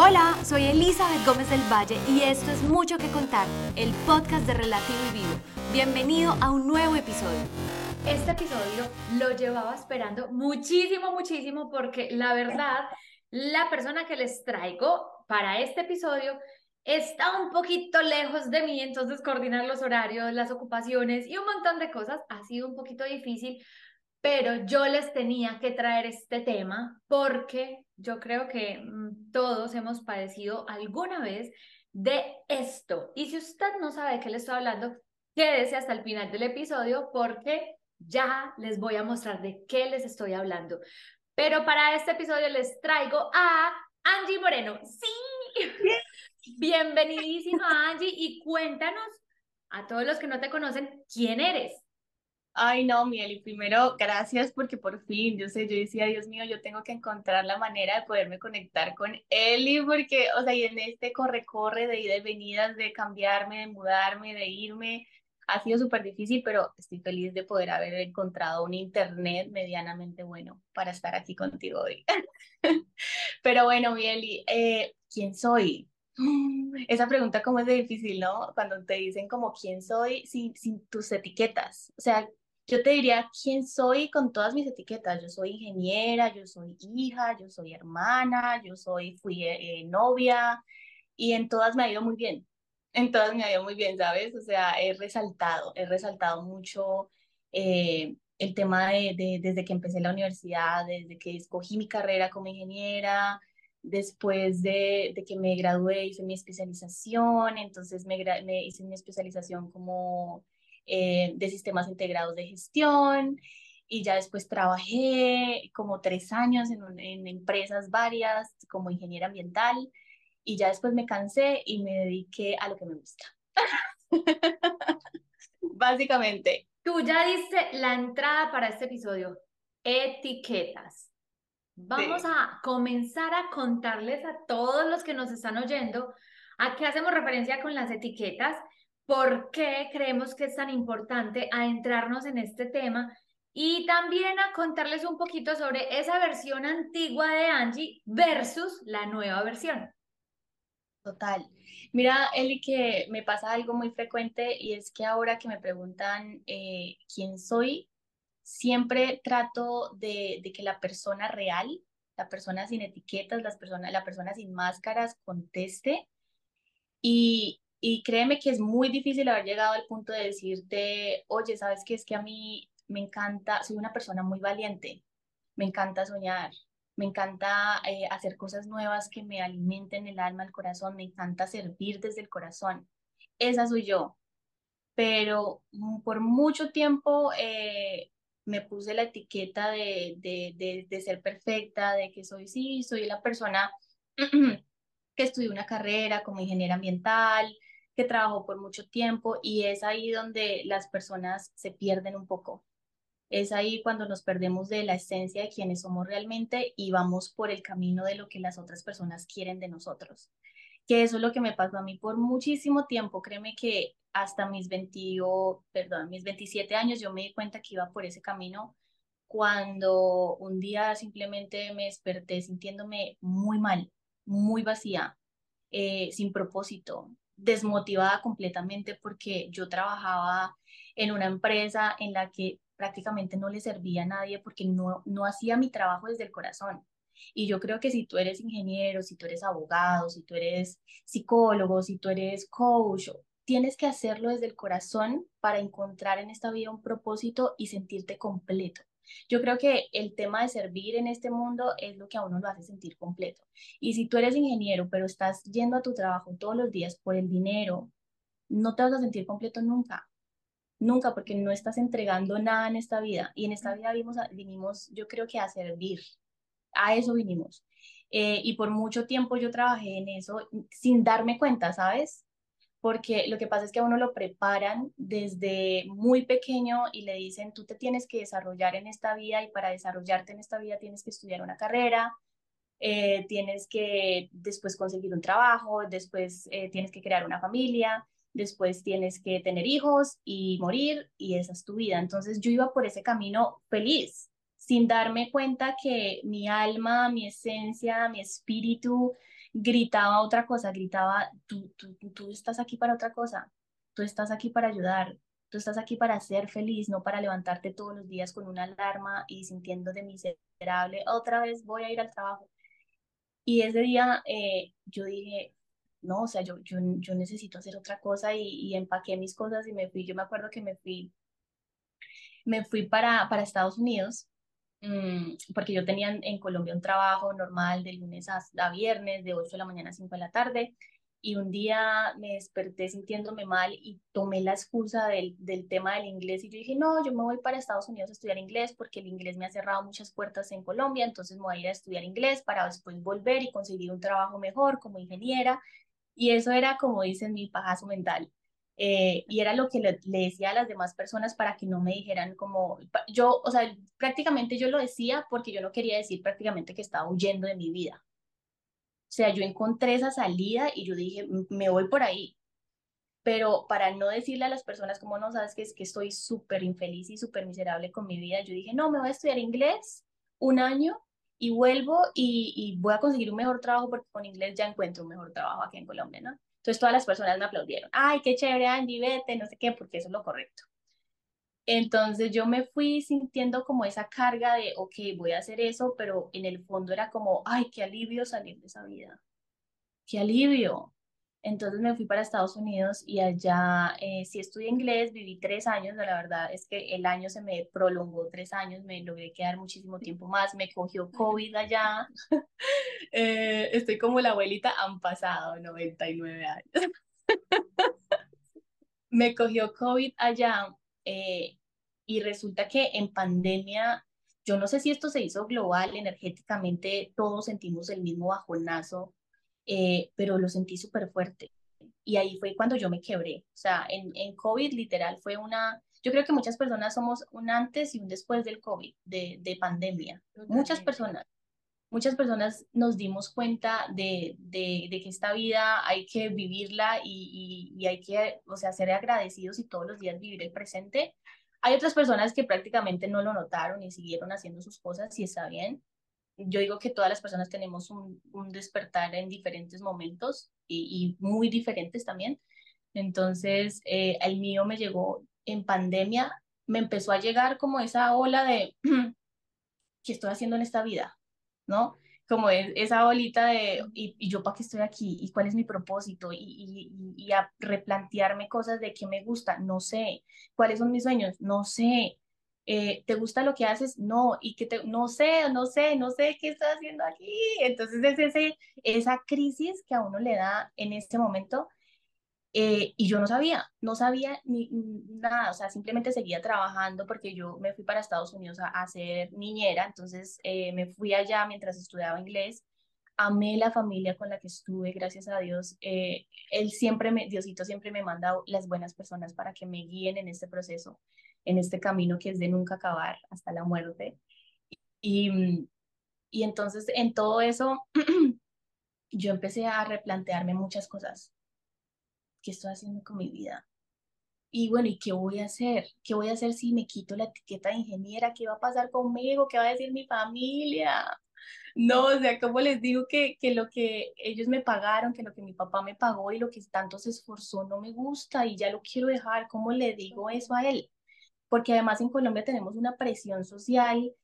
Hola, soy Elizabeth Gómez del Valle y esto es Mucho que Contar, el podcast de Relativo y Vivo. Bienvenido a un nuevo episodio. Este episodio lo llevaba esperando muchísimo, muchísimo porque la verdad, la persona que les traigo para este episodio está un poquito lejos de mí, entonces coordinar los horarios, las ocupaciones y un montón de cosas ha sido un poquito difícil, pero yo les tenía que traer este tema porque yo creo que mm, todos hemos padecido alguna vez de esto. Y si usted no sabe de qué le estoy hablando, quédese hasta el final del episodio porque ya les voy a mostrar de qué les estoy hablando. Pero para este episodio les traigo a Angie Moreno. Sí. Bienvenidísima Angie y cuéntanos a todos los que no te conocen quién eres. Ay, no, Mieli, primero, gracias porque por fin, yo sé, yo decía, Dios mío, yo tengo que encontrar la manera de poderme conectar con Eli, porque, o sea, y en este corre-corre de ida y venidas, de cambiarme, de mudarme, de irme, ha sido súper difícil, pero estoy feliz de poder haber encontrado un internet medianamente bueno para estar aquí contigo hoy. pero bueno, Mieli, eh, ¿quién soy? Esa pregunta como es difícil, ¿no? Cuando te dicen como quién soy sin, sin tus etiquetas. O sea, yo te diría quién soy con todas mis etiquetas. Yo soy ingeniera, yo soy hija, yo soy hermana, yo soy, fui eh, novia y en todas me ha ido muy bien. En todas me ha ido muy bien, ¿sabes? O sea, he resaltado, he resaltado mucho eh, el tema de, desde que empecé la universidad, desde que escogí mi carrera como ingeniera, después de, que me gradué hice mi especialización, entonces me hice mi especialización como eh, de sistemas integrados de gestión y ya después trabajé como tres años en, en empresas varias como ingeniera ambiental y ya después me cansé y me dediqué a lo que me gusta. Básicamente. Tú ya diste la entrada para este episodio, etiquetas. Vamos a comenzar a contarles a todos los que nos están oyendo a qué hacemos referencia con las etiquetas por qué creemos que es tan importante adentrarnos en este tema y también a contarles un poquito sobre esa versión antigua de Angie versus la nueva versión. Total. Mira, Eli, que me pasa algo muy frecuente y es que ahora que me preguntan eh, quién soy, siempre trato de, de, que la persona real, la persona sin etiquetas, las personas, la persona sin máscaras conteste. Y, y créeme que es muy difícil haber llegado al punto de decirte, oye, ¿sabes qué? Es que a mí me encanta, soy una persona muy valiente, me encanta soñar, me encanta eh, hacer cosas nuevas que me alimenten el alma, el corazón, me encanta servir desde el corazón. Esa soy yo. Pero mm, por mucho tiempo eh, me puse la etiqueta de, de, de, de ser perfecta, de que soy, sí, soy la persona que estudió una carrera como ingeniera ambiental, que trabajó por mucho tiempo y es ahí donde las personas se pierden un poco. Es ahí cuando nos perdemos de la esencia de quienes somos realmente y vamos por el camino de lo que las otras personas quieren de nosotros. Que eso es lo que me pasó a mí por muchísimo tiempo. Créeme que hasta mis 20, perdón, mis 27 años yo me di cuenta que iba por ese camino cuando un día simplemente me desperté sintiéndome muy mal, muy vacía, eh, sin propósito, desmotivada completamente porque yo trabajaba en una empresa en la que prácticamente no le servía a nadie porque no, no hacía mi trabajo desde el corazón. Y yo creo que si tú eres ingeniero, si tú eres abogado, si tú eres psicólogo, si tú eres coach, tienes que hacerlo desde el corazón para encontrar en esta vida un propósito y sentirte completo. Yo creo que el tema de servir en este mundo es lo que a uno lo hace sentir completo. Y si tú eres ingeniero, pero estás yendo a tu trabajo todos los días por el dinero, no te vas a sentir completo nunca. Nunca, porque no estás entregando nada en esta vida. Y en esta vida vinimos, vinimos yo creo que a servir. A eso vinimos. Eh, y por mucho tiempo yo trabajé en eso sin darme cuenta, ¿sabes? Porque lo que pasa es que a uno lo preparan desde muy pequeño y le dicen, tú te tienes que desarrollar en esta vida y para desarrollarte en esta vida tienes que estudiar una carrera, eh, tienes que después conseguir un trabajo, después eh, tienes que crear una familia, después tienes que tener hijos y morir y esa es tu vida. Entonces yo iba por ese camino feliz, sin darme cuenta que mi alma, mi esencia, mi espíritu gritaba otra cosa, gritaba, tú, tú, tú estás aquí para otra cosa, tú estás aquí para ayudar, tú estás aquí para ser feliz, no para levantarte todos los días con una alarma y sintiéndote miserable, otra vez voy a ir al trabajo. Y ese día eh, yo dije, no, o sea, yo, yo, yo necesito hacer otra cosa y, y, empaqué mis cosas y me fui, yo me acuerdo que me fui, me fui para, para Estados Unidos porque yo tenía en Colombia un trabajo normal de lunes a, viernes, de 8 de la mañana a 5 de la tarde, y un día me desperté sintiéndome mal y tomé la excusa del, del tema del inglés y yo dije, no, yo me voy para Estados Unidos a estudiar inglés porque el inglés me ha cerrado muchas puertas en Colombia, entonces me voy a ir a estudiar inglés para después volver y conseguir un trabajo mejor como ingeniera. Y eso era, como dicen, mi pajazo mental. Eh, y era lo que le, decía a las demás personas para que no me dijeran como, yo, o sea, prácticamente yo lo decía porque yo no quería decir prácticamente que estaba huyendo de mi vida. O sea, yo encontré esa salida y yo dije, me voy por ahí. Pero para no decirle a las personas como no sabes que es que estoy súper infeliz y súper miserable con mi vida, yo dije, no, me voy a estudiar inglés un año y vuelvo y, y voy a conseguir un mejor trabajo porque con inglés ya encuentro un mejor trabajo aquí en Colombia, ¿no? Entonces todas las personas me aplaudieron. Ay, qué chévere, Angie, vete, no sé qué, porque eso es lo correcto. Entonces yo me fui sintiendo como esa carga de, ok, voy a hacer eso, pero en el fondo era como, ay, qué alivio salir de esa vida. Qué alivio. Entonces me fui para Estados Unidos y allá eh, sí estudié inglés, viví tres años, la verdad es que el año se me prolongó tres años, me logré quedar muchísimo tiempo más, me cogió COVID allá, eh, estoy como la abuelita, han pasado 99 años. me cogió COVID allá eh, y resulta que en pandemia, yo no sé si esto se hizo global, energéticamente todos sentimos el mismo bajonazo eh, pero lo sentí súper fuerte. Y ahí fue cuando yo me quebré. O sea, en, en COVID literal fue una, yo creo que muchas personas somos un antes y un después del COVID, de, de pandemia. Muchas personas. Muchas personas nos dimos cuenta de, de, de, que esta vida hay que vivirla y, y, y, hay que, o sea, ser agradecidos y todos los días vivir el presente. Hay otras personas que prácticamente no lo notaron y siguieron haciendo sus cosas y está bien yo digo que todas las personas tenemos un, un despertar en diferentes momentos y, y, muy diferentes también. Entonces, eh, el mío me llegó en pandemia, me empezó a llegar como esa ola de, ¿qué estoy haciendo en esta vida? ¿No? Como es, esa bolita de, ¿y, y yo para qué estoy aquí? ¿Y cuál es mi propósito? Y, y, y a replantearme cosas de qué me gusta, no sé. ¿Cuáles son mis sueños? No sé eh, ¿te gusta lo que haces? No, y que te, no sé, no sé, no sé qué estás haciendo aquí. Entonces es ese, esa crisis que a uno le da en este momento. Eh, y yo no sabía, no sabía ni nada, o sea, simplemente seguía trabajando porque yo me fui para Estados Unidos a, a ser niñera, entonces eh, me fui allá mientras estudiaba inglés, amé la familia con la que estuve, gracias a Dios, él siempre me, Diosito siempre me manda las buenas personas para que me guíen en este proceso en este camino que es de nunca acabar hasta la muerte. Y, y entonces en todo eso yo empecé a replantearme muchas cosas. ¿Qué estoy haciendo con mi vida? Y bueno, ¿y qué voy a hacer? ¿Qué voy a hacer si me quito la etiqueta de ingeniera? ¿Qué va a pasar conmigo? ¿Qué va a decir mi familia? No, o sea, como les digo que, que lo que ellos me pagaron, que lo que mi papá me pagó y lo que tanto se esforzó no me gusta y ya lo quiero dejar, ¿cómo le digo eso a él? Porque además en Colombia tenemos una presión social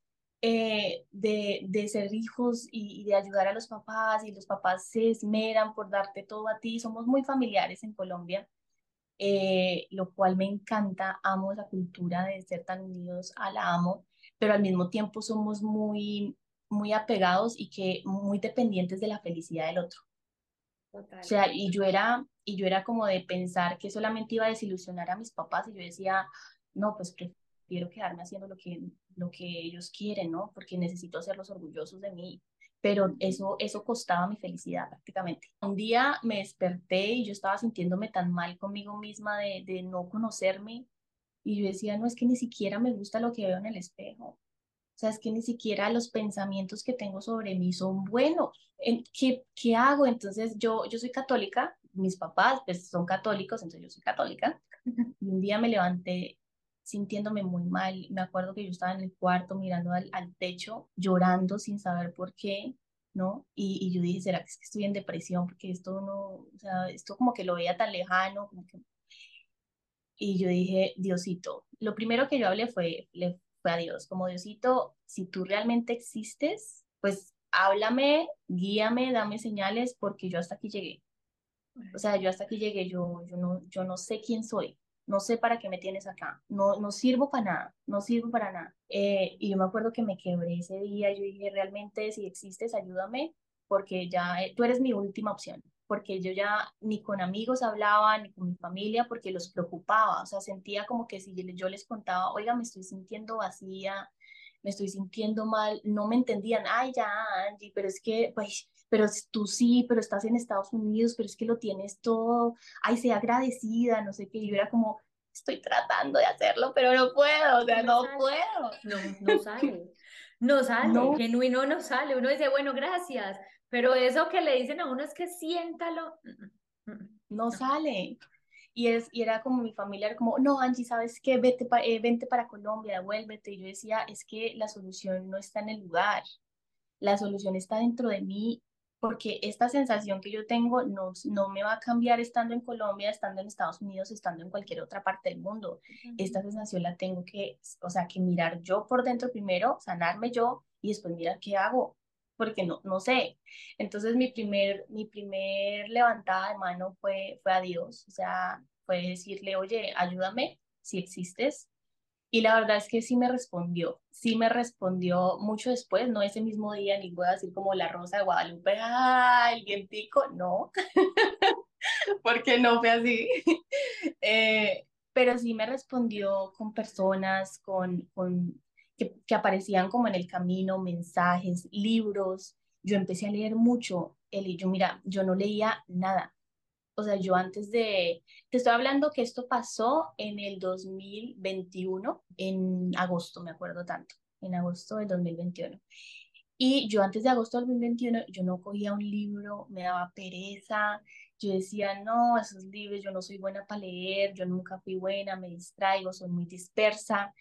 eh, de, de, ser hijos y, de ayudar a los papás y los papás se esmeran por darte todo a ti. Somos muy familiares en Colombia, eh, lo cual me encanta. Amo esa cultura de ser tan unidos a la amo, pero al mismo tiempo somos muy, muy apegados y que muy dependientes de la felicidad del otro. Total. O sea, y yo era, y yo era como de pensar que solamente iba a desilusionar a mis papás y yo decía, no, pues prefiero quedarme haciendo lo que, lo que ellos quieren, ¿no? Porque necesito hacerlos orgullosos de mí. Pero eso, eso costaba mi felicidad prácticamente. Un día me desperté y yo estaba sintiéndome tan mal conmigo misma de, de no conocerme. Y yo decía, no, es que ni siquiera me gusta lo que veo en el espejo. O sea, es que ni siquiera los pensamientos que tengo sobre mí son buenos. ¿Qué, qué hago? Entonces, yo, yo soy católica, mis papás pues, son católicos, entonces yo soy católica. Y un día me levanté sintiéndome muy mal. Me acuerdo que yo estaba en el cuarto mirando al, al techo, llorando sin saber por qué, ¿no? Y, y, yo dije, ¿será que es que estoy en depresión? Porque esto no, o sea, esto como que lo veía tan lejano, como que... Y yo dije, Diosito, lo primero que yo hablé fue, le, fue a Dios, como Diosito, si tú realmente existes, pues háblame, guíame, dame señales, porque yo hasta aquí llegué. O sea, yo hasta aquí llegué, yo, yo, no, yo no sé quién soy, no sé para qué me tienes acá, no, no sirvo para nada, no sirvo para nada. Eh, y yo me acuerdo que me quebré ese día, yo dije, realmente si existes, ayúdame, porque ya eh, tú eres mi última opción, porque yo ya ni con amigos hablaba, ni con mi familia, porque los preocupaba, o sea, sentía como que si yo les contaba, oiga, me estoy sintiendo vacía, me estoy sintiendo mal, no me entendían, ay, ya, Angie, pero es que, pues, pero tú sí, pero estás en Estados Unidos, pero es que lo tienes todo, ay, sea agradecida, no sé qué, yo era como, estoy tratando de hacerlo, pero no puedo, o sea, no, puedo. No, no sale, no sale, no. genuino no sale, uno dice, bueno, gracias, pero eso que le dicen a uno es que siéntalo. Mm, mm, mm, no sale. Y, es, y era como mi familia, como, no, Angie, ¿sabes qué? Vete, eh, vente para Colombia, devuélvete. Y yo decía, es que la solución no está en el lugar, la solución está dentro de mí, porque esta sensación que yo tengo no, no me va a cambiar estando en Colombia, estando en Estados Unidos, estando en cualquier otra parte del mundo. Esta sensación la tengo que, o sea, que mirar yo por dentro primero, sanarme yo y después mirar qué hago, porque no, no sé. Entonces mi primer, mi primer levantada de mano fue, fue a Dios, o sea, fue decirle, oye, ayúdame si existes. Y la verdad es que sí me respondió, sí me respondió mucho después, no ese mismo día, ni voy a decir como la rosa de Guadalupe, ¡ah, el vientico! No, porque no fue así. Eh, pero sí me respondió con personas, con, con que, que aparecían como en el camino, mensajes, libros. Yo empecé a leer mucho, Eli, yo mira, yo no leía nada. O sea, yo antes de, te estoy hablando que esto pasó en el 2021, en agosto, me acuerdo tanto, en agosto del 2021. Y yo antes de agosto del 2021, yo no cogía un libro, me daba pereza, yo decía, no, esos libros, yo no soy buena para leer, yo nunca fui buena, me distraigo, soy muy dispersa.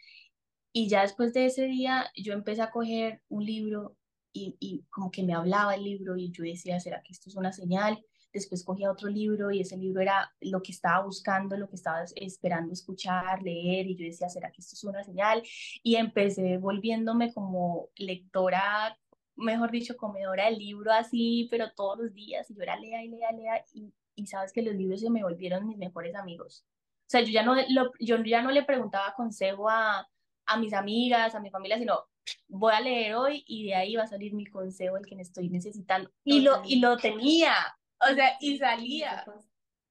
Y ya después de ese día, yo empecé a coger un libro y, y como que me hablaba el libro y yo decía, ¿será que esto es una señal? Después cogía otro libro y ese libro era lo que estaba buscando, lo que estaba esperando escuchar, leer y yo decía, ¿será que esto es una señal? Y empecé volviéndome como lectora, mejor dicho, comedora del libro así, pero todos los días y yo era lea y lea, lea y, y sabes que los libros se me volvieron mis mejores amigos. O sea, yo ya no, lo, yo ya no le preguntaba consejo a, a mis amigas, a mi familia, sino voy a leer hoy y de ahí va a salir mi consejo, el que me estoy necesitando. Y lo, y lo tenía, o sea, y salía.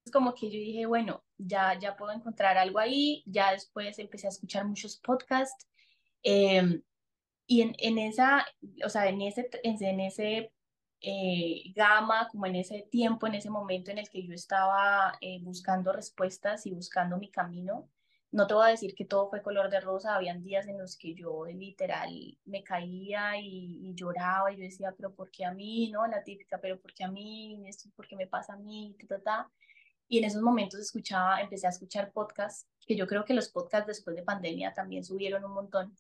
Es como que yo dije, bueno, ya, ya puedo encontrar algo ahí, ya después empecé a escuchar muchos podcasts. Em, y en, en, esa, o sea, en ese, en ese eh, gama, como en ese tiempo, en ese momento en el que yo estaba eh, buscando respuestas y buscando mi camino, no te voy a decir que todo fue color de rosa, habían días en los que yo literal me caía y, lloraba y yo decía, pero ¿por qué a mí? ¿No? La típica, pero ¿por qué a mí? ¿Esto por qué me pasa a mí? Y en esos momentos escuchaba, empecé a escuchar podcasts, que yo creo que los podcasts después de pandemia también subieron un montón.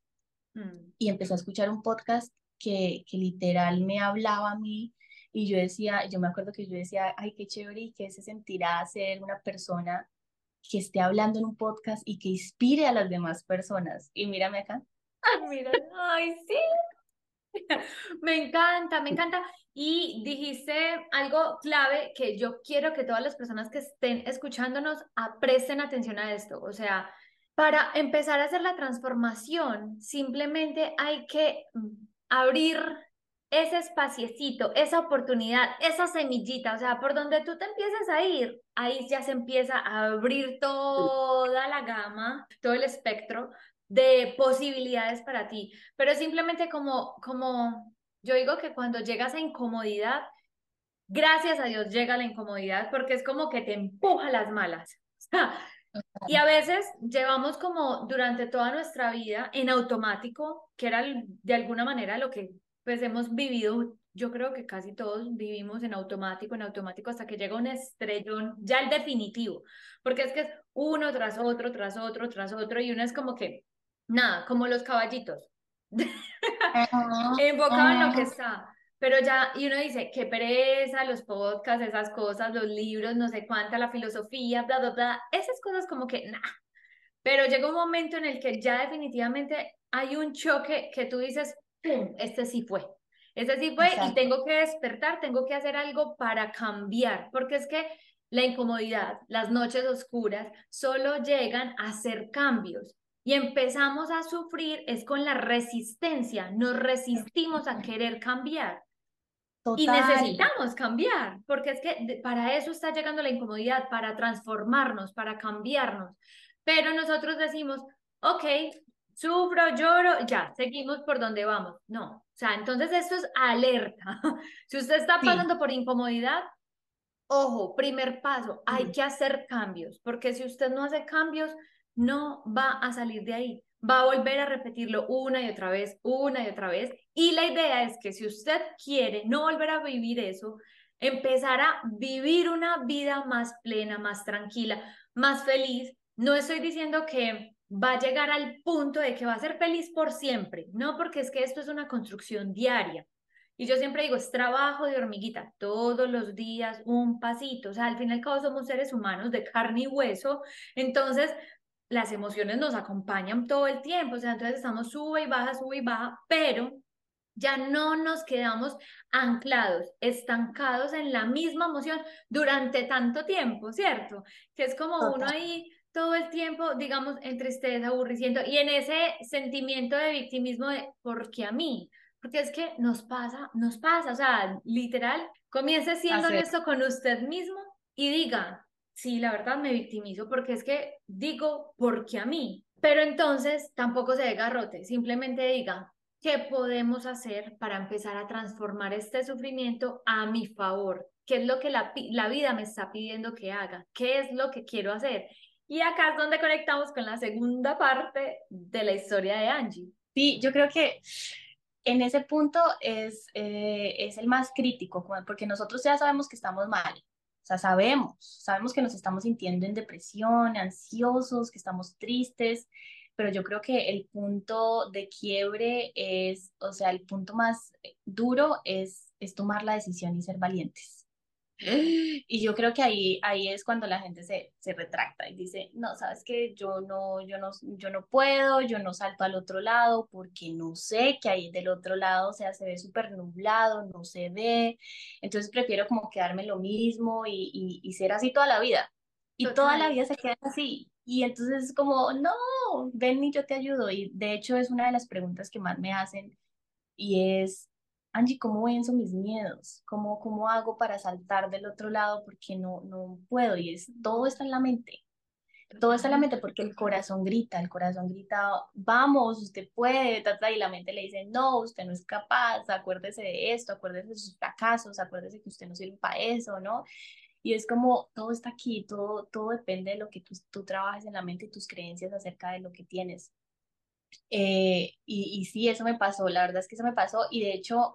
Mm. Y empecé a escuchar un podcast que, que literal me hablaba a mí y yo decía, yo me acuerdo que yo decía, ay, qué chévere y qué se sentirá ser una persona que esté hablando en un podcast y que inspire a las demás personas. Y mírame acá. Ay, mira, ay, sí. Me encanta, me encanta. Y dijiste algo clave que yo quiero que todas las personas que estén escuchándonos presten atención a esto. O sea, para empezar a hacer la transformación, simplemente hay que abrir ese espaciecito, esa oportunidad, esa semillita, o sea, por donde tú te empieces a ir, ahí ya se empieza a abrir toda la gama, todo el espectro de posibilidades para ti. Pero simplemente como, como yo digo que cuando llegas a incomodidad, gracias a Dios llega la incomodidad porque es como que te empuja las malas. Y a veces llevamos como durante toda nuestra vida en automático, que era de alguna manera lo que pues hemos vivido yo creo que casi todos vivimos en automático, en automático, hasta que llega un estrellón, ya el definitivo, porque es que es uno tras otro, tras otro, tras otro, y uno es como que, nada, como los caballitos, enfocado en lo que está. Pero ya, y uno dice, qué pereza, los podcasts, esas cosas, los libros, no sé cuánta, la filosofía, bla, bla, bla, esas cosas como que, nada. Pero llega un momento en el que ya definitivamente hay un choque que tú dices, ¡pum! Este sí fue. Este sí fue y tengo que despertar, tengo que hacer algo para cambiar, porque es que la incomodidad, las noches oscuras, solo llegan a hacer cambios y empezamos a sufrir es con la resistencia, nos resistimos a querer cambiar. Y necesitamos cambiar, porque es que para eso está llegando la incomodidad, para transformarnos, para cambiarnos. Pero nosotros decimos, ok, sufro, lloro, ya, seguimos por donde vamos. No, o sea, entonces esto es alerta. si usted está pasando por incomodidad, ojo, primer paso, hay que hacer cambios, porque si usted no hace cambios, no va a salir de ahí. Va a volver a repetirlo una y otra vez, una y otra vez. Y la idea es que si usted quiere no volver a vivir eso, empezar a vivir una vida más plena, más tranquila, más feliz. No estoy diciendo que va a llegar al punto de que va a ser feliz por siempre, no porque es que esto es una construcción diaria. Y yo siempre digo, es trabajo de hormiguita, todos los días un pasito, o sea, al fin y al cabo somos seres humanos de carne y hueso, entonces las emociones nos acompañan todo el tiempo, o sea, entonces estamos sube y baja, sube y baja, pero ya no nos quedamos anclados, estancados en la misma emoción durante tanto tiempo, ¿cierto? Que es como uno ahí todo el tiempo, digamos, en tristeza, aburriciendo y en ese sentimiento de victimismo de porque a mí, porque es que nos pasa, nos pasa, o sea, literal, comience siendo esto con usted mismo y diga, sí, la verdad me victimizo porque es que digo porque a mí, pero entonces tampoco se dé garrote, simplemente diga, ¿qué podemos hacer para empezar a transformar este sufrimiento a mi favor? ¿Qué es lo que la, la vida me está pidiendo que haga? ¿Qué es lo que quiero hacer? Y acá es donde conectamos con la segunda parte de la historia de Angie. Sí, yo creo que en ese punto es, eh, es el más crítico, porque nosotros ya sabemos que estamos mal, o sea, sabemos, sabemos que nos estamos sintiendo en depresión, ansiosos, que estamos tristes, pero yo creo que el punto de quiebre es, o sea, el punto más duro es, es tomar la decisión y ser valientes. Y yo creo que ahí, ahí es cuando la gente se, se retracta y dice, no, sabes que yo no, yo, no, yo no puedo, yo no salto al otro lado porque no sé que ahí del otro lado, o sea, se ve súper nublado, no se ve, entonces prefiero como quedarme lo mismo y, y, ser así toda la vida. Y toda la vida se queda así. Y entonces es como, no, ven y yo te ayudo. Y de hecho es una de las preguntas que más me hacen y es, Angie, ¿cómo venzo mis miedos? ¿Cómo, ¿Cómo hago para saltar del otro lado? Porque no, no puedo y es, todo está en la mente. Todo está en la mente porque el corazón grita, el corazón grita, vamos, usted puede, y la mente le dice, no, usted no es capaz, acuérdese de esto, acuérdese de sus fracasos, acuérdese que usted no sirve para eso, ¿no? Y es como, todo está aquí, todo, todo depende de lo que tú, tú trabajes en la mente y tus creencias acerca de lo que tienes. Eh, y, y sí, eso me pasó, la verdad es que eso me pasó y de hecho,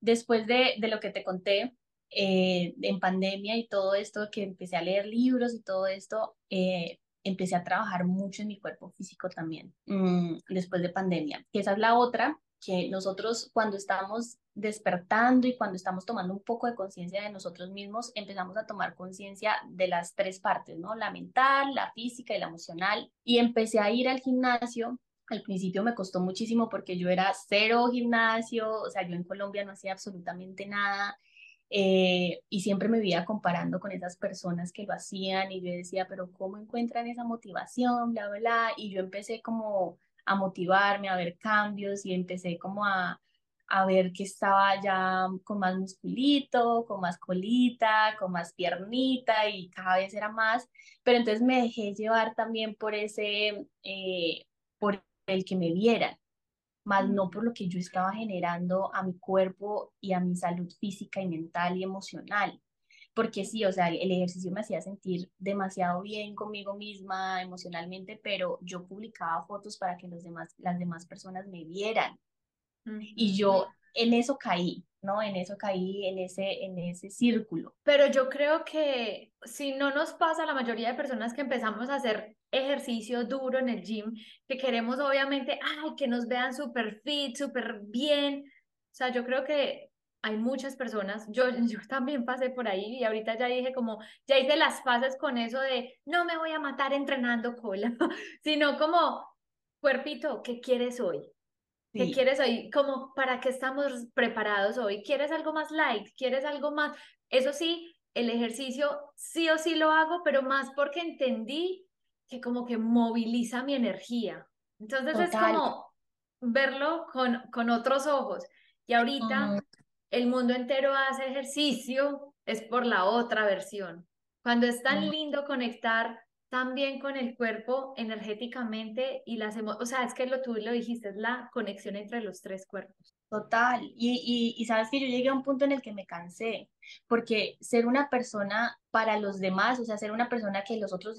después de, de lo que te conté, eh, en pandemia y todo esto, que empecé a leer libros y todo esto, eh, empecé a trabajar mucho en mi cuerpo físico también, mm, después de pandemia. Que esa es la otra, que nosotros cuando estamos despertando y cuando estamos tomando un poco de conciencia de nosotros mismos, empezamos a tomar conciencia de las tres partes, ¿no? La mental, la física y la emocional. Y empecé a ir al gimnasio al principio me costó muchísimo porque yo era cero gimnasio, o sea, yo en Colombia no hacía absolutamente nada eh, y siempre me veía comparando con esas personas que lo hacían y yo decía, pero ¿cómo encuentran esa motivación? Bla, bla, y yo empecé como a motivarme, a ver cambios y empecé como a, a ver que estaba ya con más musculito, con más colita, con más piernita y cada vez era más, pero entonces me dejé llevar también por ese, eh, por el que me vieran, más no por lo que yo estaba generando a mi cuerpo y a mi salud física y mental y emocional. Porque sí, o sea, el ejercicio me hacía sentir demasiado bien conmigo misma emocionalmente, pero yo publicaba fotos para que los demás, las demás personas me vieran. Y yo en eso caí, ¿no? En eso caí, en ese, en ese círculo. Pero yo creo que si no nos pasa a la mayoría de personas que empezamos a hacer ejercicio duro en el gym, que queremos obviamente, ay, que nos vean súper fit, súper bien. O sea, yo creo que hay muchas personas, yo, yo también pasé por ahí y ahorita ya dije como, ya hice las fases con eso de no me voy a matar entrenando cola, sino como, cuerpito, ¿qué quieres hoy? ¿Qué quieres hoy? Como, ¿para qué estamos preparados hoy? ¿Quieres algo más light? ¿Quieres algo más? Eso sí, el ejercicio sí o sí lo hago, pero más porque entendí que como que moviliza mi energía. Entonces es como verlo con, con otros ojos. Y ahorita el mundo entero hace ejercicio, es por la otra versión. Cuando es tan lindo conectar también con el cuerpo energéticamente y las emociones, o sea, es que lo tú lo dijiste, es la conexión entre los tres cuerpos. Total, y, y, sabes que yo llegué a un punto en el que me cansé, porque ser una persona para los demás, o sea, ser una persona que los otros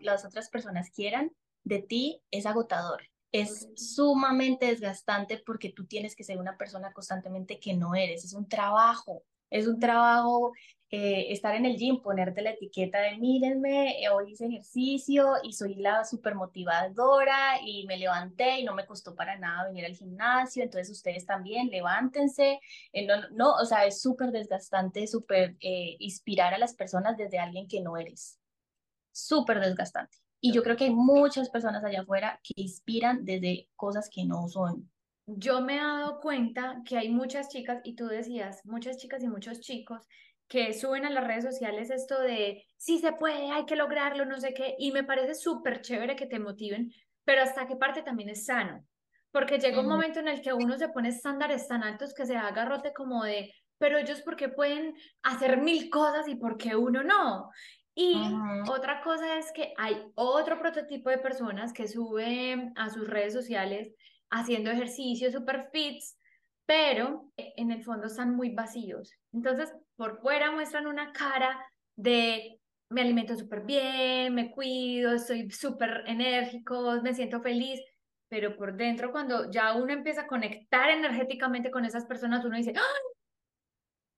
las otras personas quieran de ti es agotador. Es sumamente desgastante porque tú tienes que ser una persona constantemente que no eres, es un trabajo, es un trabajo eh, estar en el gym, ponerte la etiqueta de mírenme, eh, hoy hice ejercicio y soy la super motivadora y me levanté y no me costó para nada venir al gimnasio, entonces ustedes también levántense, eh, no, no, o sea, es súper desgastante, súper inspirar a las personas desde alguien que no eres, súper desgastante. Y yo creo que hay muchas personas allá afuera que inspiran desde cosas que no son. Yo me he dado cuenta que hay muchas chicas, y tú decías, muchas chicas y muchos chicos que suben a las redes sociales esto de, sí se puede, hay que lograrlo, no sé qué, y me parece súper chévere que te motiven, pero hasta qué parte también es sano, porque llega un momento en el que uno se pone estándares tan altos que se da garrote como de, pero ellos porque pueden hacer mil cosas y porque uno no. Y otra cosa es que hay otro prototipo de personas que suben a sus redes sociales haciendo ejercicios super fits, pero en el fondo están muy vacíos. Entonces, por fuera muestran una cara de me alimento súper bien, me cuido, estoy súper enérgico, me siento feliz, pero por dentro cuando ya uno empieza a conectar energéticamente con esas personas, uno dice, ¡ay!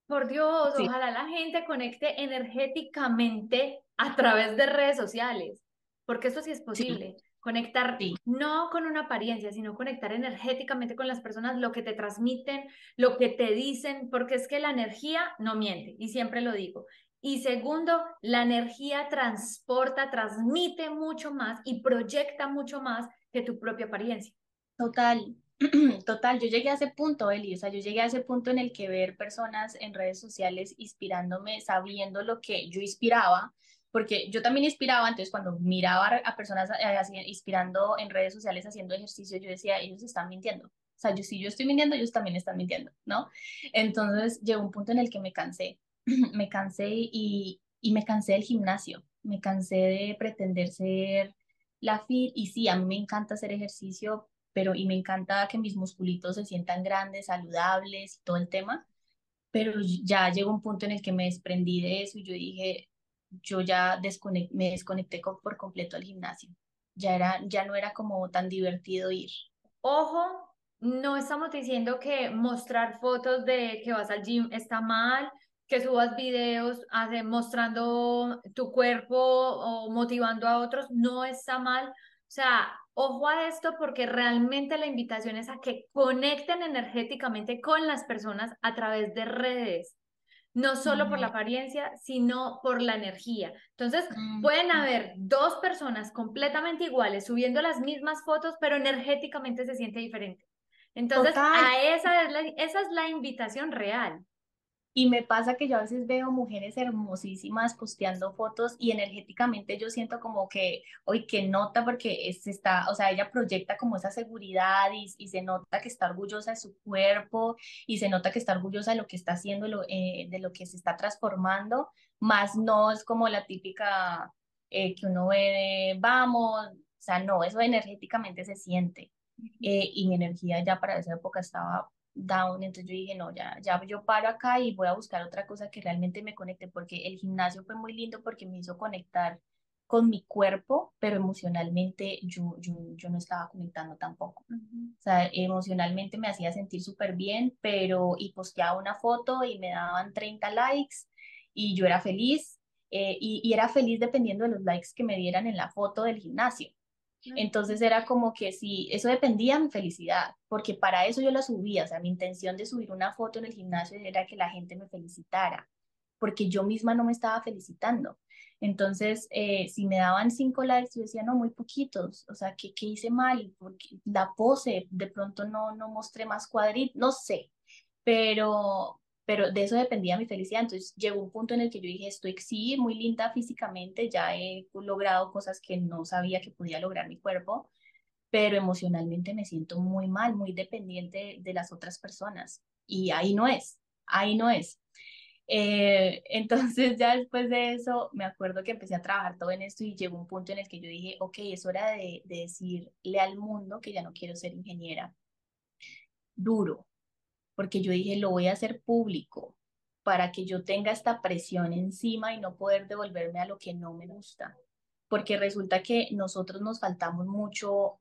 Por Dios, ojalá la gente conecte energéticamente a través de redes sociales, porque eso sí es posible. Conectar no con una apariencia, sino conectar energéticamente con las personas, lo que te transmiten, lo que te dicen, porque es que la energía no miente, y siempre lo digo. Y segundo, la energía transporta, transmite mucho más y proyecta mucho más que tu propia apariencia. Total, Total, yo llegué a ese punto, Eli, o sea, yo llegué a ese punto en el que ver personas en redes sociales inspirándome, sabiendo lo que yo inspiraba, porque yo también inspiraba, entonces cuando miraba a personas eh, inspirando en redes sociales haciendo ejercicio, yo decía, ellos están mintiendo. O sea, yo, si yo estoy mintiendo, ellos también están mintiendo, ¿no? Entonces llegó un punto en el que me cansé, me cansé y, y me cansé del gimnasio, me cansé de pretender ser la fit, y sí, a mí me encanta hacer ejercicio, pero y me encanta que mis musculitos se sientan grandes, saludables y todo el tema, pero ya llegó un punto en el que me desprendí de eso y yo dije, yo ya me desconecté por completo al gimnasio. Ya, era, ya no era como tan divertido ir. Ojo, no estamos diciendo que mostrar fotos de que vas al gym está mal, que subas videos hace, mostrando tu cuerpo o motivando a otros, no está mal. O sea, Ojo a esto porque realmente la invitación es a que conecten energéticamente con las personas a través de redes, no solo por la apariencia, sino por la energía. Entonces, pueden haber dos personas completamente iguales subiendo las mismas fotos, pero energéticamente se siente diferente. Entonces, a esa es, esa es la invitación real. Y me pasa que yo a veces veo mujeres hermosísimas posteando fotos y energéticamente yo siento como que, hoy que nota porque es, está, o sea, ella proyecta como esa seguridad y, y, se nota que está orgullosa de su cuerpo y se nota que está orgullosa de lo que está haciendo, lo, eh, de lo que se está transformando, más no es como la típica eh, que uno ve de, vamos, o sea, no, eso energéticamente se siente. Eh, y mi energía ya para esa época estaba down, entonces yo dije, no, ya, ya yo paro acá y voy a buscar otra cosa que realmente me conecte, porque el gimnasio fue muy lindo porque me hizo conectar con mi cuerpo, pero emocionalmente yo, yo, yo no estaba conectando tampoco. O sea, emocionalmente me hacía sentir súper bien, pero y posteaba una foto y me daban 30 likes y yo era feliz eh, y, y, era feliz dependiendo de los likes que me dieran en la foto del gimnasio. Entonces era como que si eso dependía de mi felicidad, porque para eso yo la subía, o sea, mi intención de subir una foto en el gimnasio era que la gente me felicitara, porque yo misma no me estaba felicitando. Entonces, eh, si me daban cinco likes, yo decía, no, muy poquitos, o sea, ¿qué, qué hice mal? Porque la pose, de pronto no, no mostré más cuadritos, no sé, pero, pero de eso dependía mi felicidad. Entonces llegó un punto en el que yo dije, estoy sí, muy linda físicamente, ya he logrado cosas que no sabía que podía lograr mi cuerpo, pero emocionalmente me siento muy mal, muy dependiente de las otras personas. Y ahí no es, ahí no es. Eh, entonces ya después de eso me acuerdo que empecé a trabajar todo en esto y llegó un punto en el que yo dije, ok, es hora de, de decirle al mundo que ya no quiero ser ingeniera. Duro, porque yo dije, lo voy a hacer público para que yo tenga esta presión encima y no poder devolverme a lo que no me gusta. Porque resulta que nosotros nos faltamos mucho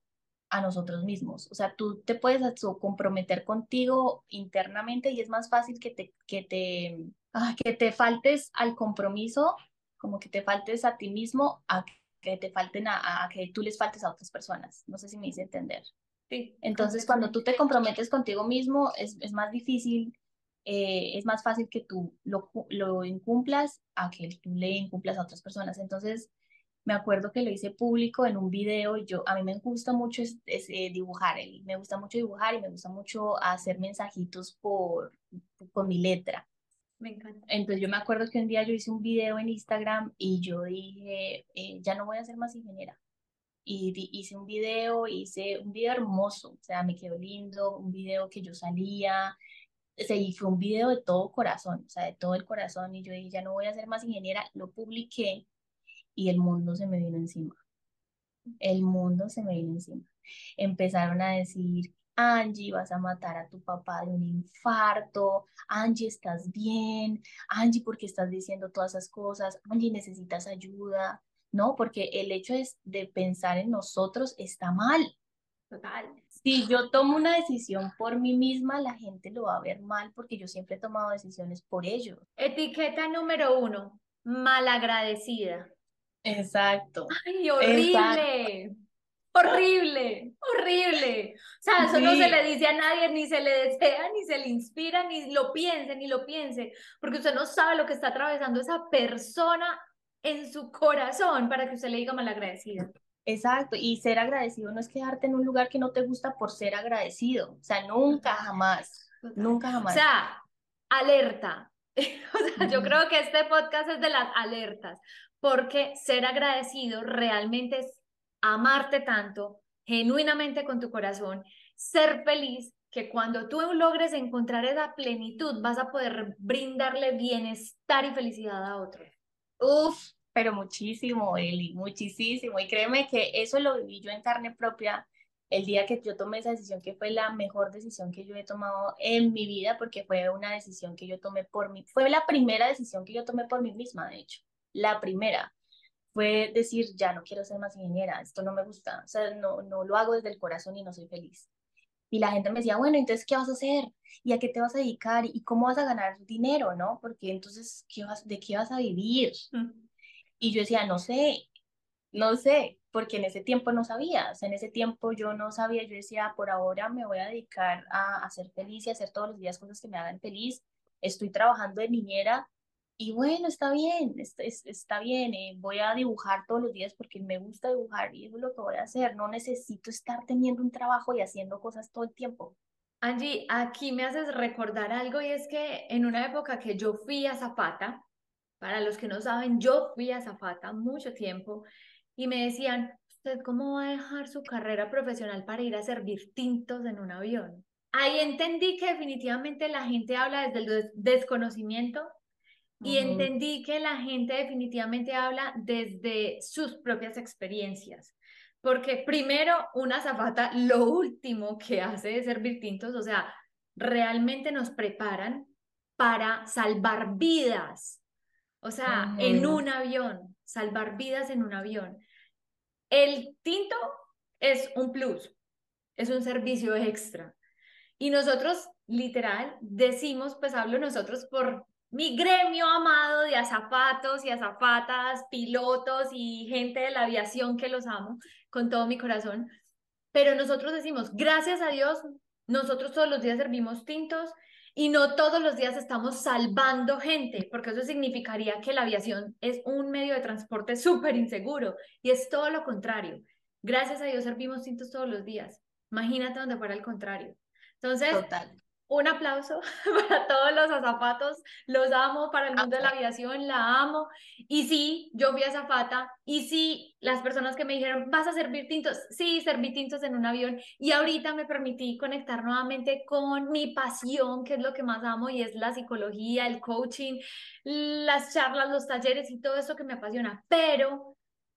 a nosotros mismos. O sea, tú te puedes comprometer contigo internamente y es más fácil que te, que te Ah, que te faltes al compromiso, como que te faltes a ti mismo, a que te falten a, que tú les faltes a otras personas. No sé si me hice entender. Sí, Entonces, cuando tú te comprometes contigo mismo, es, es más difícil, eh, es más fácil que tú lo, lo incumplas a que tú le incumplas a otras personas. Entonces, me acuerdo que lo hice público en un video y yo, a mí me gusta mucho es, eh, dibujar, me gusta mucho dibujar y me gusta mucho hacer mensajitos por, con mi letra. Me encanta. Entonces yo me acuerdo que un día yo hice un video en Instagram y yo dije, eh, ya no voy a ser más ingeniera. Y hice un video, hice un video hermoso, o sea, me quedó lindo, un video que yo salía, o sea, y fue un video de todo corazón, o sea, de todo el corazón. Y yo dije, ya no voy a ser más ingeniera, lo publiqué y el mundo se me vino encima. El mundo se me vino encima. Empezaron a decir Angie, vas a matar a tu papá de un infarto, Angie, estás bien, Angie, ¿por qué estás diciendo todas esas cosas? Angie, necesitas ayuda, ¿no? Porque el hecho es de pensar en nosotros está mal. Total. Si yo tomo una decisión por mí misma, la gente lo va a ver mal porque yo siempre he tomado decisiones por ellos. Etiqueta número uno, malagradecida. Exacto. ¡Ay, horrible! Horrible, horrible. O sea, eso no se le dice a nadie, ni se le desea, ni se le inspira, ni lo piense, ni lo piense, porque usted no sabe lo que está atravesando esa persona en su corazón para que usted le diga malagradecida. Exacto, y ser agradecido no es quedarte en un lugar que no te gusta por ser agradecido, o sea, nunca jamás, nunca jamás. O sea, alerta. o sea, yo creo que este podcast es de las alertas, porque ser agradecido realmente es amarte tanto, genuinamente con tu corazón, ser feliz, que cuando tú logres encontrar esa plenitud vas a poder brindarle bienestar y felicidad a otros. Uf, pero muchísimo, Eli, muchísimo. Y créeme que eso lo viví yo en carne propia el día que yo tomé esa decisión, que fue la mejor decisión que yo he tomado en mi vida, porque fue una decisión que yo tomé por mí, fue la primera decisión que yo tomé por mí misma, de hecho, la primera fue decir, ya no quiero ser más ingeniera, esto no me gusta, o sea, no, no lo hago desde el corazón y no soy feliz. Y la gente me decía, bueno, entonces, ¿qué vas a hacer? ¿Y a qué te vas a dedicar? ¿Y cómo vas a ganar dinero? ¿No? Porque entonces, ¿qué vas, ¿de qué vas a vivir? Y yo decía, no sé, no sé, porque en ese tiempo no sabía, o sea, en ese tiempo yo no sabía, yo decía, por ahora me voy a dedicar a, a ser feliz y a hacer todos los días cosas que me hagan feliz. Estoy trabajando de niñera y bueno, está bien, está, está bien, eh, voy a dibujar todos los días porque me gusta dibujar y eso es lo que voy a hacer. No necesito estar teniendo un trabajo y haciendo cosas todo el tiempo. Angie, aquí me haces recordar algo y es que en una época que yo fui a Zapata, para los que no saben, yo fui a Zapata mucho tiempo y me decían, ¿usted cómo va a dejar su carrera profesional para ir a servir tintos en un avión? Ahí entendí que definitivamente la gente habla desde el desconocimiento y entendí que la gente definitivamente habla desde sus propias experiencias. Porque primero, una zafata, lo último que hace es servir tintos, o sea, realmente nos preparan para salvar vidas. O sea, en un avión, salvar vidas en un avión. El tinto es un plus, es un servicio extra. Y nosotros, literal, decimos, pues hablo nosotros por mi gremio amado de azafatos y azafatas, pilotos y gente de la aviación que los amo con todo mi corazón. Pero nosotros decimos, gracias a Dios, nosotros todos los días servimos tintos y no todos los días estamos salvando gente, porque eso significaría que la aviación es un medio de transporte súper inseguro y es todo lo contrario. Gracias a Dios servimos tintos todos los días. Imagínate donde fuera el contrario. Entonces, Total un aplauso para todos los azafatos, los amo, para el mundo de la aviación, la amo. Y sí, yo fui azafata, y sí, las personas que me dijeron, vas a servir tintos, sí, serví tintos en un avión, y ahorita me permití conectar nuevamente con mi pasión, que es lo que más amo, y es la psicología, el coaching, las charlas, los talleres y todo eso que me apasiona, pero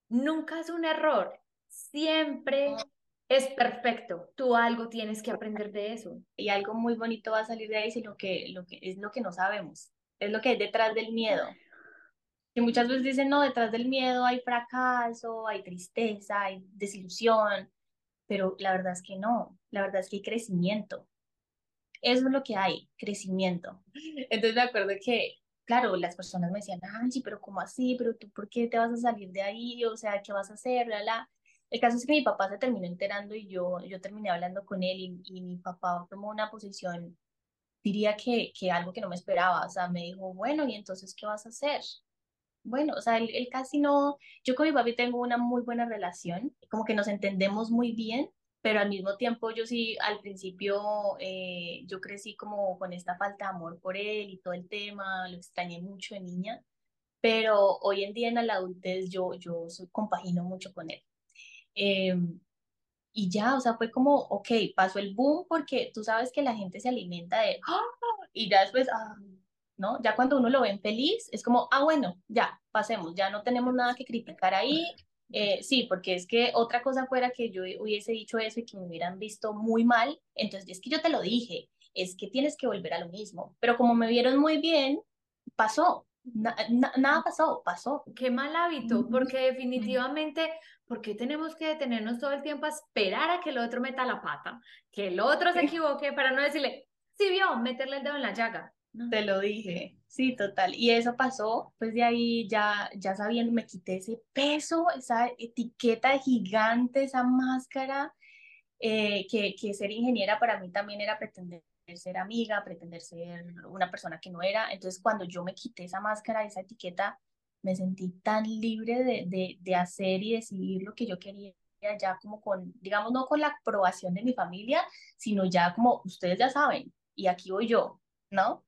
nunca es un error, siempre es perfecto. Tú algo tienes que aprender de eso. Y algo muy bonito va a salir de ahí, sino que, lo que es lo que no sabemos, es lo que hay detrás del miedo. Que muchas veces dicen, no, detrás del miedo hay fracaso, hay tristeza, hay desilusión, pero la verdad es que no, la verdad es que hay crecimiento. Eso es lo que hay, crecimiento. Entonces me acuerdo que, claro, las personas me decían, Angie, pero ¿cómo así? ¿Pero tú por qué te vas a salir de ahí? O sea, ¿qué vas a hacer? La, la. El caso es que mi papá se terminó enterando y yo, yo terminé hablando con él y, y mi papá tomó una posición, diría que, que algo que no me esperaba, o sea, me dijo, bueno, ¿y entonces qué vas a hacer? Bueno, o sea, él, él casi no, yo con mi papi tengo una muy buena relación, como que nos entendemos muy bien, pero al mismo tiempo yo sí, al principio eh, yo crecí como con esta falta de amor por él y todo el tema, lo extrañé mucho de niña, pero hoy en día en la adultez yo, yo compagino mucho con él. Em, y ya, o sea, fue como, ok, pasó el boom porque tú sabes que la gente se alimenta de, ¡Ah! y ya después, ah, ¿no? Ya cuando uno lo ven feliz, es como, ah, bueno, ya, pasemos, ya no tenemos nada que criticar ahí. Eh, sí, porque es que otra cosa fuera que yo hubiese dicho eso y que me hubieran visto muy mal, entonces es que yo te lo dije, es que tienes que volver a lo mismo. Pero como me vieron muy bien, pasó, nada pasó, pasó. Qué mal hábito, porque definitivamente, ¿por qué tenemos que detenernos todo el tiempo a esperar a que el otro meta la pata? Que el otro se equivoque para no decirle, sí vio, meterle el dedo en la llaga. Te lo dije, sí, total. Y eso pasó, pues de ahí ya, ya sabiendo, me quité ese peso, esa etiqueta gigante, esa máscara, eh, que, que ser ingeniera para mí también era pretender ser amiga, pretender ser una persona que no era. Entonces, cuando yo me quité esa máscara, esa etiqueta, me sentí tan libre de, de, de hacer y decidir lo que yo quería ya como con, digamos, no con la aprobación de mi familia, sino ya como ustedes ya saben, y aquí voy yo, ¿no?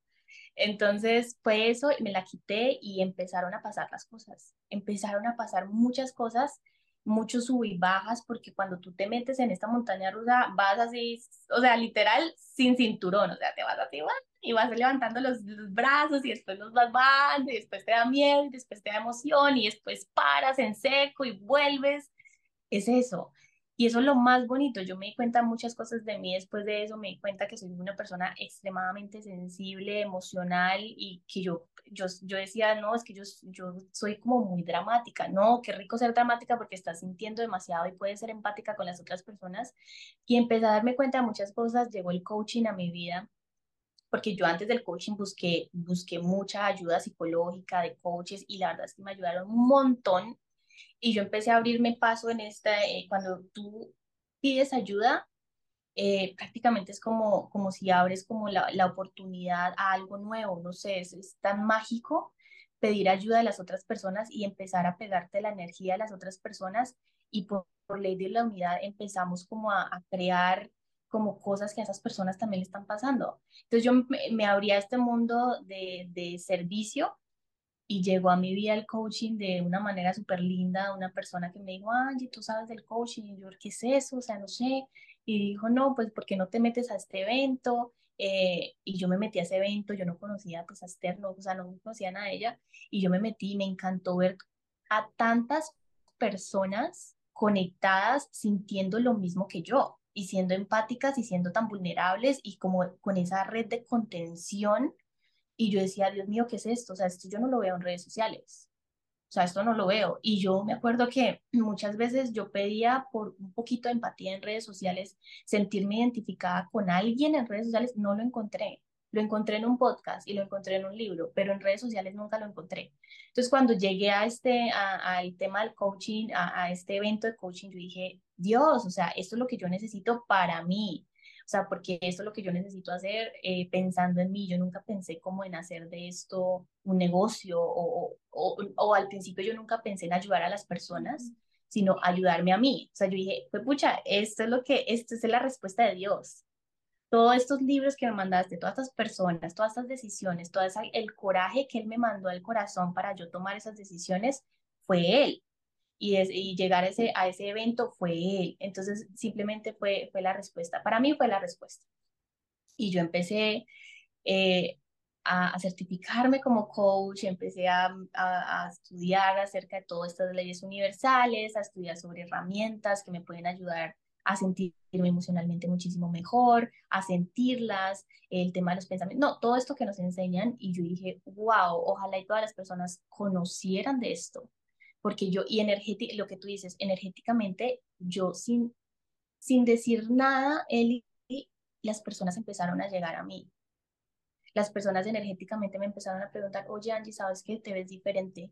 Entonces fue eso, me la quité y empezaron a pasar las cosas. Empezaron a pasar muchas cosas muchos sub y bajas, porque cuando tú te metes en esta montaña rusa, vas así, o sea, literal, sin cinturón, o sea, te vas así, y vas levantando los, brazos y después los vas bajando y después te da miedo y después te da emoción y después paras en seco y vuelves. Es eso. Y eso es lo más bonito. Yo me di cuenta muchas cosas de mí después de eso. Me di cuenta que soy una persona extremadamente sensible, emocional y que yo, yo, yo decía, no, es que yo, yo soy como muy dramática. No, qué rico ser dramática porque estás sintiendo demasiado y puedes ser empática con las otras personas. Y empecé a darme cuenta de muchas cosas. Llegó el coaching a mi vida porque yo antes del coaching busqué, busqué mucha ayuda psicológica de coaches y la verdad es que me ayudaron un montón y yo empecé a abrirme paso en esta, eh, cuando tú pides ayuda, eh, prácticamente es como, como si abres como la, la oportunidad a algo nuevo, no sé, es, es, tan mágico pedir ayuda de las otras personas y empezar a pegarte la energía de las otras personas y por, por ley de la unidad empezamos como a, a, crear como cosas que a esas personas también le están pasando. Entonces yo me, me abría a este mundo de, de servicio y llegó a mi vida el coaching de una manera súper linda, una persona que me dijo, Angie, tú sabes del coaching, y yo, ¿qué es eso? O sea, no sé, y dijo, no, pues, ¿por qué no te metes a este evento? Eh, y yo me metí a ese evento, yo no conocía pues a Esther, no, o sea, no conocía de ella, y yo me metí me encantó ver a tantas personas conectadas sintiendo lo mismo que yo, y siendo empáticas y siendo tan vulnerables y como con esa red de contención Y yo decía, Dios mío, ¿qué es esto? O sea, esto yo no lo veo en redes sociales. O sea, esto no lo veo. Y yo me acuerdo que muchas veces yo pedía por un poquito de empatía en redes sociales, sentirme identificada con alguien en redes sociales, no lo encontré. Lo encontré en un podcast y lo encontré en un libro, pero en redes sociales nunca lo encontré. Entonces, cuando llegué a este, al tema del coaching, a, a este evento de coaching, yo dije, Dios, o sea, esto es lo que yo necesito para mí. O sea, porque esto es lo que yo necesito hacer eh, pensando en mí. Yo nunca pensé como en hacer de esto un negocio o, o, o, al principio yo nunca pensé en ayudar a las personas, sino ayudarme a mí. O sea, yo dije, pues pucha, esto es lo que, esta es la respuesta de Dios. Todos estos libros que me mandaste, todas estas personas, todas estas decisiones, todo esa, el coraje que Él me mandó al corazón para yo tomar esas decisiones, fue Él y, y llegar a ese, a ese evento fue él. Entonces, simplemente fue, fue la respuesta. Para mí fue la respuesta. Y yo empecé eh, a, a, certificarme como coach, empecé a, a, a, estudiar acerca de todas estas leyes universales, a estudiar sobre herramientas que me pueden ayudar a sentirme emocionalmente muchísimo mejor, a sentirlas, el tema de los pensamientos, no, todo esto que nos enseñan y yo dije, wow, ojalá y todas las personas conocieran de esto, porque yo, y energéticamente, lo que tú dices, energéticamente, yo sin, sin decir nada, y las personas empezaron a llegar a mí. Las personas energéticamente me empezaron a preguntar, oye Angie, ¿sabes que te ves diferente?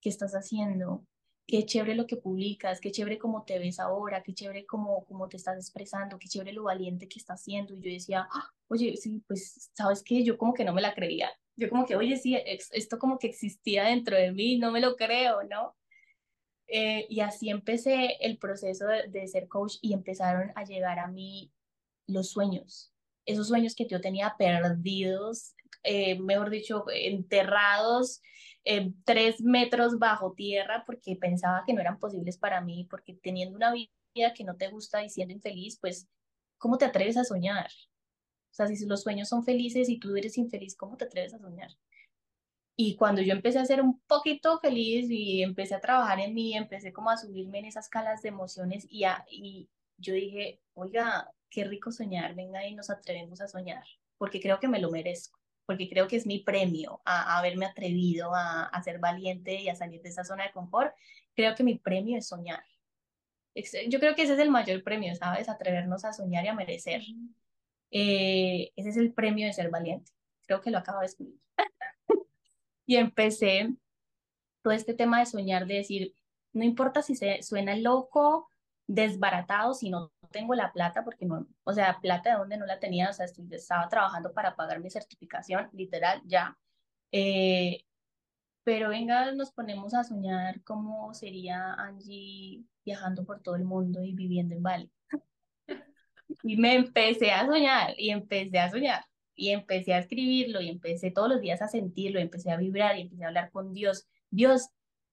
¿Qué estás haciendo? Qué chévere lo que publicas, qué chévere cómo te ves ahora, qué chévere cómo, cómo te estás expresando, qué chévere lo valiente que estás haciendo. Y yo decía, ah, oye, sí, pues, ¿sabes qué? Yo como que no me la creía yo como que, oye, sí, esto como que existía dentro de mí, no me lo creo, ¿no? Eh, y así empecé el proceso de, ser coach y empezaron a llegar a mí los sueños, esos sueños que yo tenía perdidos, eh, mejor dicho, enterrados eh, tres metros bajo tierra porque pensaba que no eran posibles para mí, porque teniendo una vida que no te gusta y siendo infeliz, pues, ¿cómo te atreves a soñar? O sea, si los sueños son felices y tú eres infeliz, ¿cómo te atreves a soñar? Y cuando yo empecé a ser un poquito feliz y empecé a trabajar en mí, empecé como a subirme en esas escalas de emociones y, a, y yo dije, oiga, qué rico soñar, venga y nos atrevemos a soñar, porque creo que me lo merezco, porque creo que es mi premio a, a haberme atrevido a, a, ser valiente y a salir de esa zona de confort. Creo que mi premio es soñar. Yo creo que ese es el mayor premio, ¿sabes? Atrevernos a soñar y a merecer. Eh, ese es el premio de ser valiente. Creo que lo acabo de escribir. y empecé todo este tema de soñar, de decir, no importa si se suena loco, desbaratado, si no tengo la plata, porque no, o sea, plata de donde no la tenía, o sea, estaba trabajando para pagar mi certificación, literal, ya. Eh, pero venga, nos ponemos a soñar cómo sería Angie viajando por todo el mundo y viviendo en Bali. Y me empecé a soñar y empecé a soñar y empecé a escribirlo y empecé todos los días a sentirlo y empecé a vibrar y empecé a hablar con Dios. Dios,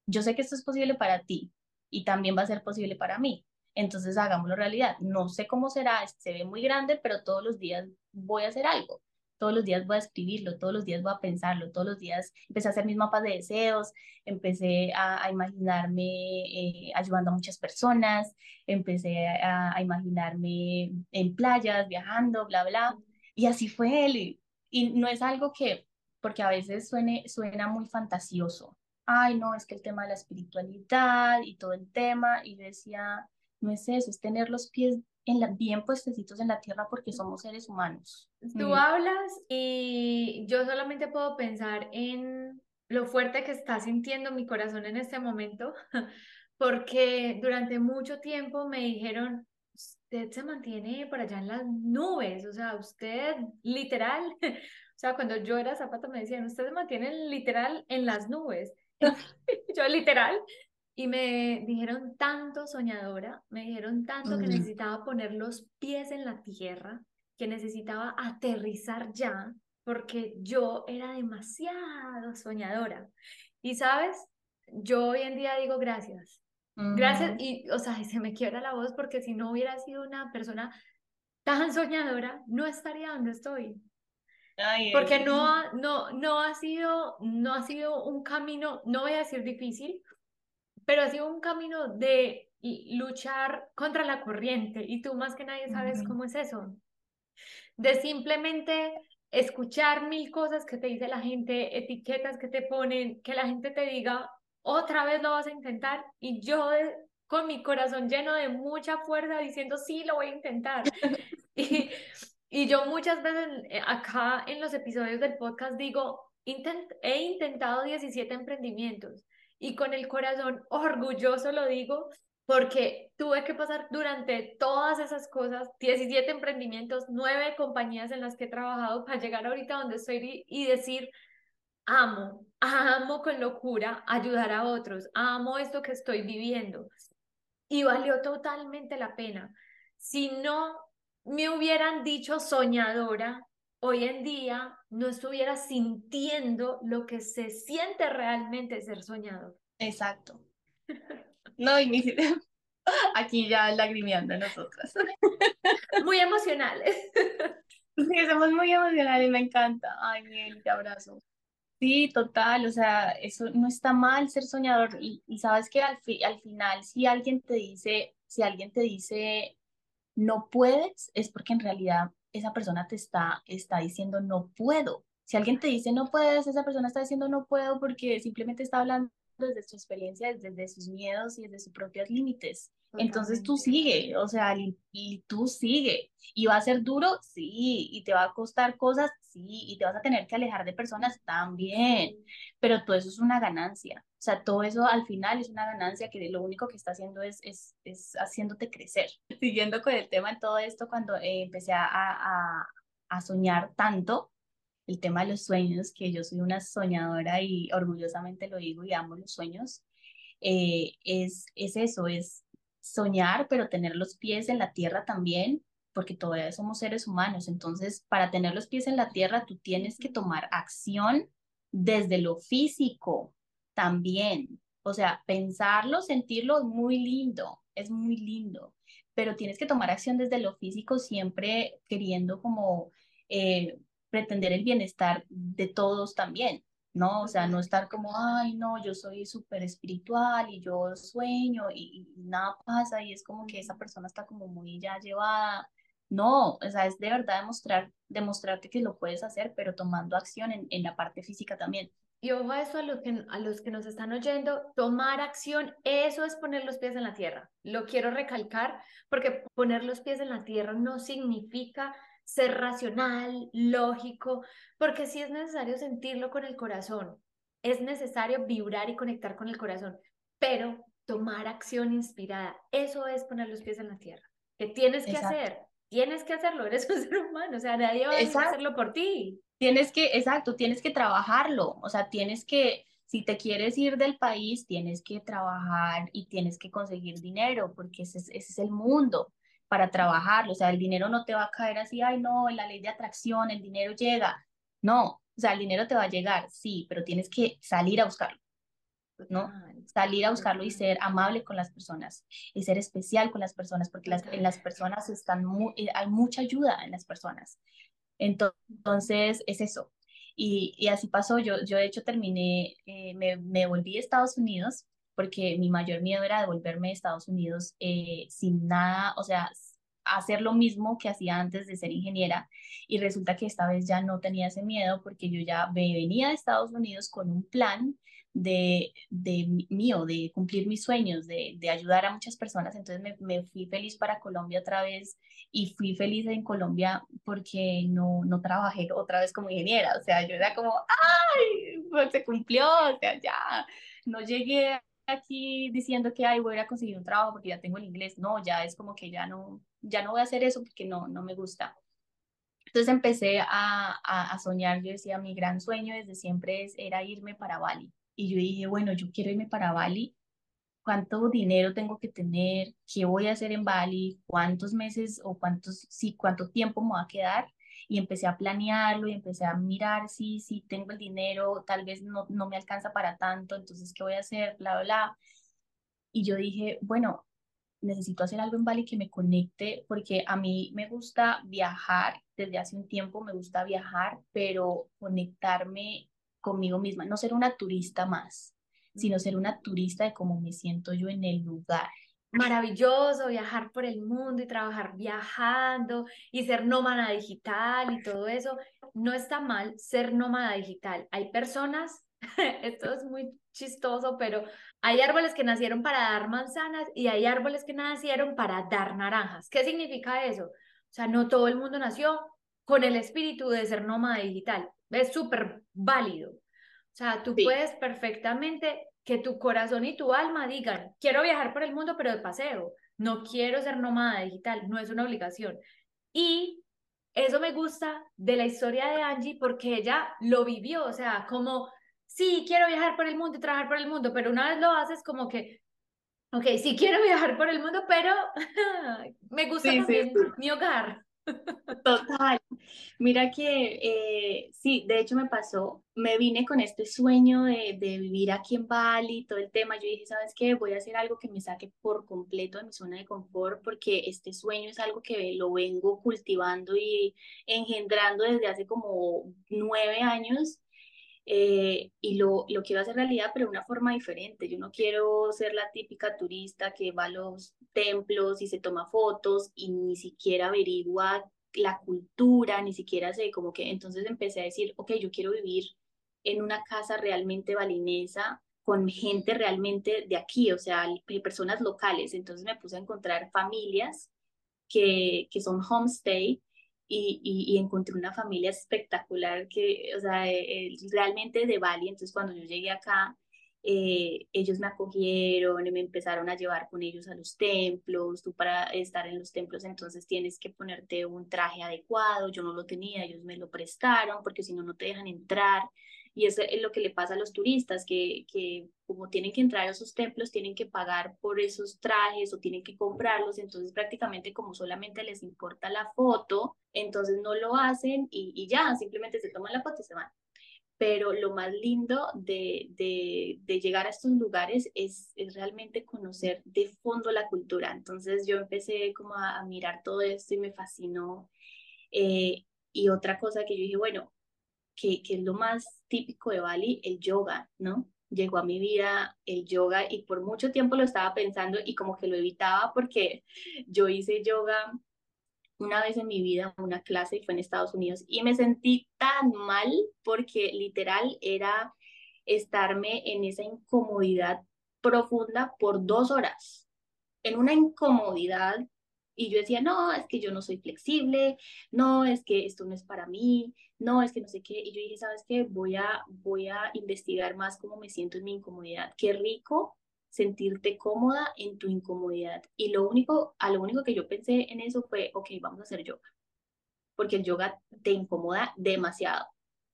yo sé que esto es posible para ti y también va a ser posible para mí. Entonces hagámoslo realidad. No sé cómo será, se ve muy grande, pero todos los días voy a hacer algo todos los días voy a escribirlo, todos los días voy a pensarlo, todos los días empecé a hacer mis mapas de deseos, empecé a, a imaginarme eh, ayudando a muchas personas, empecé a, a, imaginarme en playas, viajando, bla, bla. Y así fue él. Y, y no es algo que, porque a veces suene, suena muy fantasioso. Ay, no, es que el tema de la espiritualidad y todo el tema, y decía, no es eso, es tener los pies en la, bien puestecitos en la tierra porque somos seres humanos. Tú hablas y yo solamente puedo pensar en lo fuerte que está sintiendo mi corazón en este momento, porque durante mucho tiempo me dijeron, usted se mantiene por allá en las nubes, o sea, usted literal, o sea, cuando yo era zapato me decían, usted se mantiene literal en las nubes. yo literal, y me dijeron tanto soñadora, me dijeron tanto que necesitaba poner los pies en la tierra, que necesitaba aterrizar ya, porque yo era demasiado soñadora. Y sabes, yo hoy en día digo gracias. Gracias, y o sea, se me quiebra la voz porque si no hubiera sido una persona tan soñadora, no estaría donde estoy. porque no, no, no, ha sido, no ha sido un camino, no voy a decir difícil, pero ha sido un camino de luchar contra la corriente y tú más que nadie sabes cómo es eso. De simplemente escuchar mil cosas que te dice la gente, etiquetas que te ponen, que la gente te diga, otra vez lo vas a intentar y yo con mi corazón lleno de mucha fuerza diciendo, sí, lo voy a intentar. y, y yo muchas veces eh, acá en los episodios del podcast digo, he intentado 17 emprendimientos y con el corazón orgulloso lo digo porque tuve que pasar durante todas esas cosas, 17 emprendimientos, 9 compañías en las que he trabajado para llegar ahorita donde estoy y decir, amo, amo con locura ayudar a otros, amo esto que estoy viviendo. Y valió totalmente la pena. Si no me hubieran dicho soñadora, hoy en día no estuviera sintiendo lo que se siente realmente ser soñador. Exacto. No, y aquí ya lagrimeando nosotras. Muy emocionales. Sí, somos muy emocionales, me encanta. Ay, Miel, te abrazo. Sí, total, o sea, eso no está mal ser soñador y, sabes que al, al final si alguien te dice, si alguien te dice no puedes, es porque en realidad esa persona te está, está diciendo no puedo. Si alguien te dice no puedes, esa persona está diciendo no puedo porque simplemente está hablando desde su experiencia, desde sus miedos y desde sus propios límites. Entonces tú sigue, o sea, y, tú sigue. ¿Y va a ser duro? Sí. ¿Y te va a costar cosas? Sí. ¿Y te vas a tener que alejar de personas? También. Pero todo eso es una ganancia. O sea, todo eso al final es una ganancia que lo único que está haciendo es, es, es haciéndote crecer. Siguiendo con el tema en todo esto, cuando eh, empecé a, a, a soñar tanto, el tema de los sueños, que yo soy una soñadora y orgullosamente lo digo y amo los sueños, eh, es, es eso, es soñar, pero tener los pies en la tierra también, porque todavía somos seres humanos. Entonces, para tener los pies en la tierra, tú tienes que tomar acción desde lo físico también. O sea, pensarlo, sentirlo es muy lindo, es muy lindo, pero tienes que tomar acción desde lo físico siempre queriendo como eh, pretender el bienestar de todos también, ¿no? O sea, no estar como, ay, no, yo soy súper espiritual y yo sueño y, nada pasa y es como que esa persona está como muy ya llevada. No, o sea, es de verdad demostrar, demostrarte que lo puedes hacer, pero tomando acción en, en la parte física también. Y ojo a eso, a los, que, a los que nos están oyendo, tomar acción, eso es poner los pies en la tierra. Lo quiero recalcar porque poner los pies en la tierra no significa ser racional, lógico, porque sí es necesario sentirlo con el corazón, es necesario vibrar y conectar con el corazón, pero tomar acción inspirada, eso es poner los pies en la tierra. ¿Qué tienes que hacer? Tienes que hacerlo, eres un ser humano, o sea, nadie va a hacerlo por ti. Tienes que, exacto, tienes que trabajarlo, o sea, tienes que, si te quieres ir del país, tienes que trabajar y tienes que conseguir dinero, porque ese es, ese es el mundo para trabajarlo. O sea, el dinero no te va a caer así, ay, no, la ley de atracción, el dinero llega. No, o sea, el dinero te va a llegar, sí, pero tienes que salir a buscarlo. ¿no? Salir a buscarlo y ser amable con las personas y ser especial con las personas, porque las, en las personas están eh, hay mucha ayuda en las personas. Entonces, es eso. Y, y así pasó, yo, yo de hecho terminé, eh, me, me volví a Estados Unidos porque mi mayor miedo era devolverme a Estados Unidos eh, sin nada, o sea, hacer lo mismo que hacía antes de ser ingeniera y resulta que esta vez ya no tenía ese miedo porque yo ya venía de Estados Unidos con un plan de, de mío, de cumplir mis sueños, de, de ayudar a muchas personas. Entonces me, me, fui feliz para Colombia otra vez y fui feliz en Colombia porque no, no trabajé otra vez como ingeniera. O sea, yo era como, ¡ay! Pues se cumplió, o sea, ya no llegué aquí diciendo que ay, voy a conseguir un trabajo porque ya tengo el inglés. No, ya es como que ya no, ya no voy a hacer eso porque no, no me gusta. Entonces empecé a, a, soñar, yo decía, mi gran sueño desde siempre es, era irme para Bali. Y yo dije, bueno, yo quiero irme para Bali, ¿cuánto dinero tengo que tener? ¿Qué voy a hacer en Bali? ¿Cuántos meses o cuántos, sí, cuánto tiempo me va a quedar? y empecé a planearlo y empecé a mirar si, si tengo el dinero, tal vez no, no me alcanza para tanto, entonces, ¿qué voy a hacer? Bla, bla. Y yo dije, bueno, necesito hacer algo en Bali que me conecte, porque a mí me gusta viajar, desde hace un tiempo me gusta viajar, pero conectarme conmigo misma, no ser una turista más, sino ser una turista de cómo me siento yo en el lugar. maravilloso viajar por el mundo y trabajar viajando y ser nómada digital y todo eso. No está mal ser nómada digital. Hay personas, esto es muy chistoso, pero hay árboles que nacieron para dar manzanas y hay árboles que nacieron para dar naranjas. ¿Qué significa eso? O sea, no todo el mundo nació con el espíritu de ser nómada digital. Es súper válido. O sea, tú puedes perfectamente que tu corazón y tu alma digan, quiero viajar por el mundo, pero de paseo. No quiero ser nómada digital, no es una obligación. Y eso me gusta de la historia de Angie porque ella lo vivió, o sea, como, sí, quiero viajar por el mundo y trabajar por el mundo, pero una vez lo haces como que, ok, sí quiero viajar por el mundo, pero me gusta también mi hogar. Total. Mira que eh, sí, de hecho me pasó, me vine con este sueño de, de, vivir aquí en Bali, todo el tema, yo dije, ¿sabes qué? Voy a hacer algo que me saque por completo de mi zona de confort, porque este sueño es algo que lo vengo cultivando y engendrando desde hace como nueve años. Eh, y lo, lo quiero hacer realidad, pero de una forma diferente. Yo no quiero ser la típica turista que va a los templos y se toma fotos y ni siquiera averigua la cultura, ni siquiera sé, como que entonces empecé a decir, ok, yo quiero vivir en una casa realmente balinesa, con gente realmente de aquí, o sea, personas locales. Entonces me puse a encontrar familias que, que son homestay y, y, encontré una familia espectacular que, o sea, eh, realmente de Bali. Entonces cuando yo llegué acá, eh, ellos me acogieron y me empezaron a llevar con ellos a los templos. Tú para estar en los templos entonces tienes que ponerte un traje adecuado. Yo no lo tenía, ellos me lo prestaron porque si no, no te dejan entrar. Y eso es lo que le pasa a los turistas, que, que como tienen que entrar a esos templos, tienen que pagar por esos trajes o tienen que comprarlos. Entonces prácticamente como solamente les importa la foto, entonces no lo hacen y, y ya, simplemente se toman la foto y se van pero lo más lindo de, de, llegar a estos lugares es, es, realmente conocer de fondo la cultura. Entonces yo empecé como a, mirar todo esto y me fascinó. Eh, y otra cosa que yo dije, bueno, que, que es lo más típico de Bali, el yoga, ¿no? Llegó a mi vida el yoga y por mucho tiempo lo estaba pensando y como que lo evitaba porque yo hice yoga una vez en mi vida una clase y fue en Estados Unidos y me sentí tan mal porque literal era estarme en esa incomodidad profunda por dos horas, en una incomodidad y yo decía, no, es que yo no soy flexible, no, es que esto no es para mí, no, es que no sé qué. Y yo dije, ¿sabes qué? Voy a, voy a investigar más cómo me siento en mi incomodidad. Qué rico sentirte cómoda en tu incomodidad. Y lo único, a lo único que yo pensé en eso fue, ok, vamos a hacer yoga. Porque el yoga te incomoda demasiado.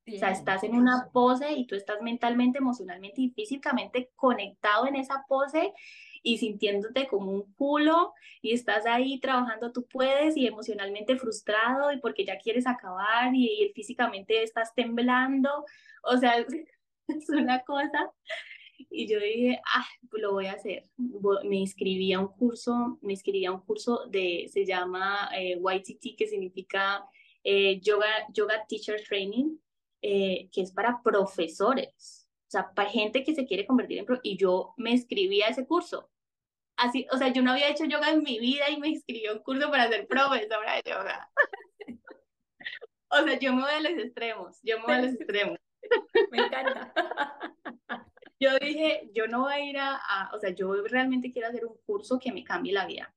O sea, estás en una pose y tú estás mentalmente, emocionalmente y físicamente conectado en esa pose y sintiéndote como un culo y estás ahí trabajando, tú puedes y emocionalmente frustrado y porque ya quieres acabar y, y físicamente estás temblando. O sea, es una cosa y yo dije, ah, lo voy a hacer. Me inscribí a un curso, me inscribí a un curso de, se llama eh, YTT, que significa eh, yoga, yoga Teacher Training, eh, que es para profesores, o sea, para gente que se quiere convertir en pro, y yo me inscribí a ese curso. Así, o sea, yo no había hecho yoga en mi vida y me inscribí a un curso para ser profesora de yoga. o sea, yo me voy a los extremos, yo me voy a los extremos. Me encanta yo dije, yo no voy a ir a, o sea, yo realmente quiero hacer un curso que me cambie la vida.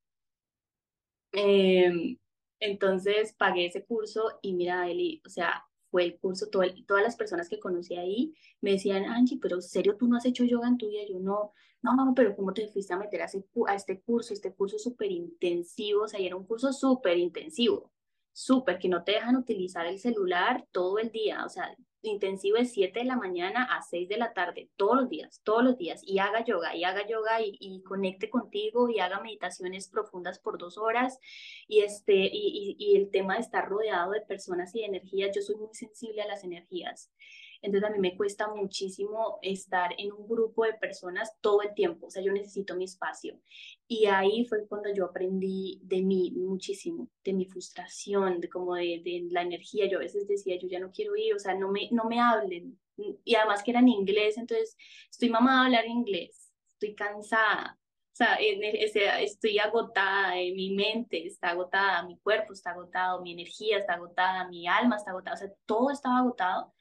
Em, entonces pagué ese curso y mira, Eli, o sea, fue el curso, todo todas las personas que conocí ahí me decían, Angie, pero serio, tú no has hecho yoga en tu vida. Yo no, no, pero ¿cómo te fuiste a meter a, a este curso? Este curso súper intensivo, o sea, y era un curso súper intensivo, súper, que no te dejan utilizar el celular todo el día, o sea, intensivo de 7 de la mañana a 6 de la tarde, todos los días, todos los días, y haga yoga, y haga yoga y, conecte contigo y haga meditaciones profundas por dos horas. Y, este, y, y, el tema de estar rodeado de personas y de energías, yo soy muy sensible a las energías. Entonces a mí me cuesta muchísimo estar en un grupo de personas todo el tiempo, o sea, yo necesito mi espacio. Y ahí fue cuando yo aprendí de mí muchísimo, de mi frustración, de como de, de la energía. Yo a veces decía, yo ya no quiero ir, o sea, no me, no me hablen. Y además que era en inglés, entonces estoy mamada a hablar inglés, estoy cansada. O sea, estoy agotada, mi mente está agotada, mi cuerpo está agotado, mi energía está agotada, mi alma está agotada, o sea, todo estaba agotado,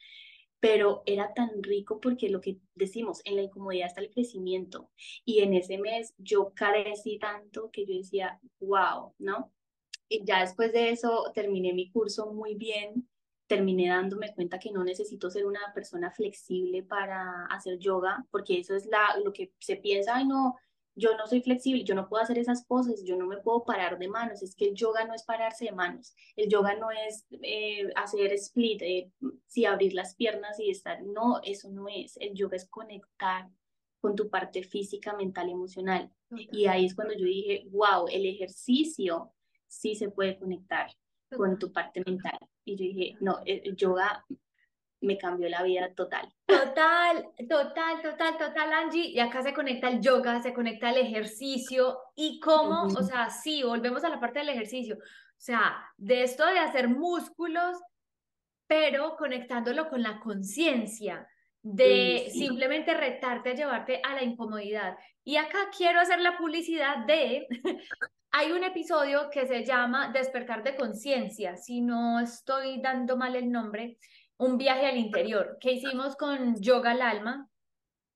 pero era tan rico porque lo que decimos, en la incomodidad está el crecimiento. Y en ese mes yo carecí tanto que yo decía, wow, ¿no? Y ya después de eso terminé mi curso muy bien, terminé dándome cuenta que no necesito ser una persona flexible para hacer yoga, porque eso es la, lo que se piensa, ay no, yo no soy flexible, yo no puedo hacer esas poses, yo no me puedo parar de manos, es que el yoga no es pararse de manos, el yoga no es eh, hacer split, eh, si abrir las piernas y estar, no, eso no es, el yoga es conectar con tu parte física, mental, emocional. Y ahí es cuando yo dije, wow, el ejercicio sí se puede conectar con tu parte mental. Y yo dije, no, el yoga me cambió la vida total. Total, total, total, total, Angie. Y acá se conecta el yoga, se conecta el ejercicio. ¿Y cómo? O sea, sí, volvemos a la parte del ejercicio. O sea, de esto de hacer músculos, pero conectándolo con la conciencia, de simplemente retarte a llevarte a la incomodidad. Y acá quiero hacer la publicidad de Hay un episodio que se llama Despertar de Conciencia, si no estoy dando mal el nombre, un viaje al interior que hicimos con Yoga al Alma,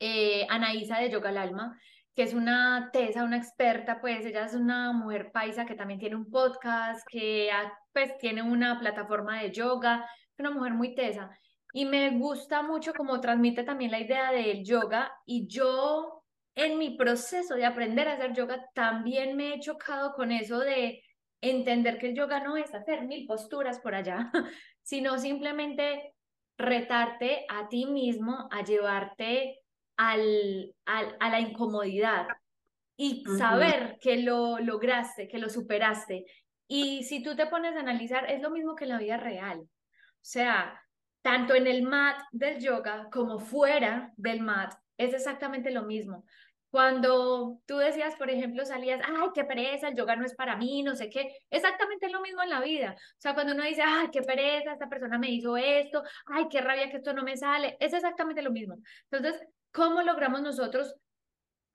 eh, Anaísa de Yoga al Alma, que es una tesa, una experta, pues ella es una mujer paisa que también tiene un podcast, que pues tiene una plataforma de yoga, una mujer muy tesa. Y me gusta mucho como transmite también la idea del yoga y yo en mi proceso de aprender a hacer yoga también me he chocado con eso de entender que el yoga no es hacer mil posturas por allá, sino simplemente retarte a ti mismo a llevarte al, a la incomodidad y saber que lo lograste, que lo superaste. Y si tú te pones a analizar, es lo mismo que en la vida real. O sea, tanto en el mat del yoga como fuera del mat, es exactamente lo mismo. Cuando tú decías, por ejemplo, salías, ay, qué pereza, el yoga no es para mí, no sé qué, exactamente lo mismo en la vida. O sea, cuando uno dice, ay, qué pereza, esta persona me hizo esto, ay, qué rabia que esto no me sale, es exactamente lo mismo. Entonces, ¿cómo logramos nosotros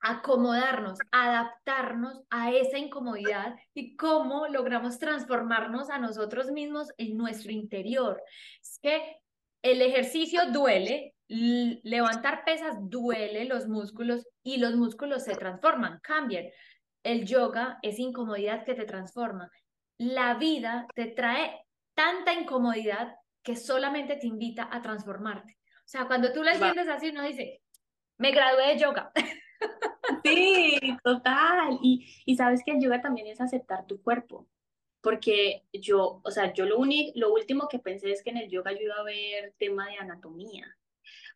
acomodarnos, adaptarnos a esa incomodidad y cómo logramos transformarnos a nosotros mismos en nuestro interior? Es que el ejercicio duele, levantar pesas duele los músculos y los músculos se transforman, cambian. El yoga es incomodidad que te transforma. La vida te trae tanta incomodidad que solamente te invita a transformarte. O sea, cuando tú la entiendes así, uno dice, me gradué de yoga. Sí, total. Y, y sabes que el yoga también es aceptar tu cuerpo porque yo, o sea, yo lo único, lo último que pensé es que en el yoga yo iba a ver tema de anatomía,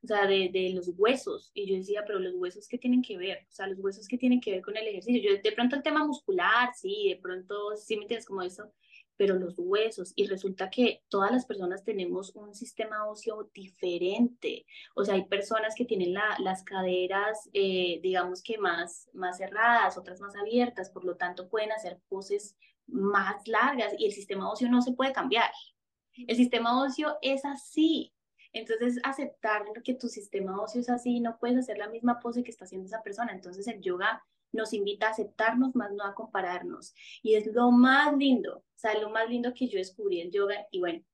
o sea, de, de, los huesos. Y yo decía, pero los huesos, ¿qué tienen que ver? O sea, los huesos, ¿qué tienen que ver con el ejercicio? Yo, de pronto el tema muscular, sí, de pronto sí me tienes como eso, pero los huesos. Y resulta que todas las personas tenemos un sistema óseo diferente. O sea, hay personas que tienen la, las caderas, eh, digamos que más, más cerradas, otras más abiertas, por lo tanto pueden hacer poses más largas y el sistema óseo no se puede cambiar. El sistema óseo es así. Entonces, aceptar que tu sistema óseo es así, no puedes hacer la misma pose que está haciendo esa persona. Entonces, el yoga nos invita a aceptarnos, más no a compararnos. Y es lo más lindo, o sea, lo más lindo que yo descubrí el yoga. Y bueno,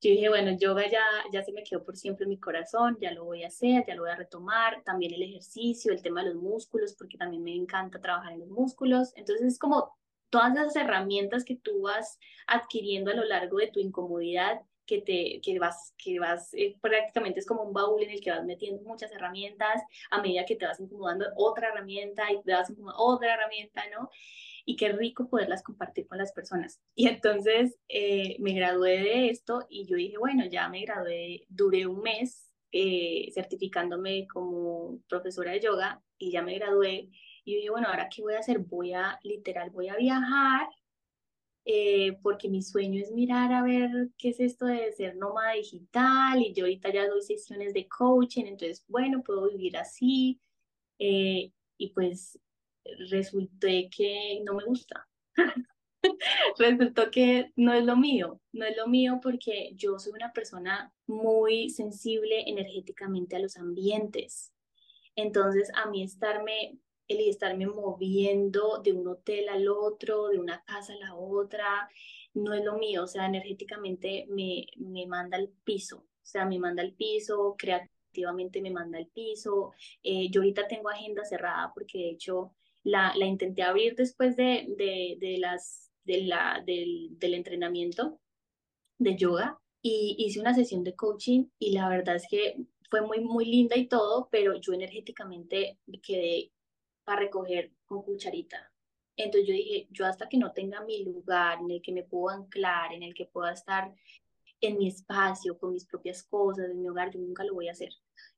yo dije, bueno, yoga ya, ya se me quedó por siempre en mi corazón, ya lo voy a hacer, ya lo voy a retomar. También el ejercicio, el tema de los músculos, porque también me encanta trabajar en los músculos. Entonces, es como todas las herramientas que tú vas adquiriendo a lo largo de tu incomodidad que te que vas que vas eh, prácticamente es como un baúl en el que vas metiendo muchas herramientas a medida que te vas incomodando otra herramienta y te vas incomodando otra herramienta no y qué rico poderlas compartir con las personas. Y entonces eh, me gradué de esto y yo dije bueno ya me gradué duré un mes eh, certificándome como profesora de yoga y ya me gradué y dije bueno ahora qué voy a hacer voy a literal voy a viajar eh, porque mi sueño es mirar a ver qué es esto de ser nómada digital y yo ahorita ya doy sesiones de coaching, entonces, bueno, puedo vivir así eh, y pues resultó que no me gusta. Resultó que no es lo mío, no es lo mío porque yo soy una persona muy sensible energéticamente a los ambientes. Entonces, a mí estarme el estarme moviendo de un hotel al otro, de una casa a la otra, no es lo mío, o sea, energéticamente me, me manda al piso, o sea, me manda al piso, creativamente me manda al piso. Eh, yo ahorita tengo agenda cerrada porque de hecho la, la intenté abrir después de, de, de las, de la, del, del entrenamiento de yoga y hice una sesión de coaching y la verdad es que fue muy, muy linda y todo, pero yo energéticamente quedé para recoger con cucharita. Entonces yo dije, yo hasta que no tenga mi lugar en el que me puedo anclar, en el que pueda estar en mi espacio, con mis propias cosas, en mi hogar, yo nunca lo voy a hacer.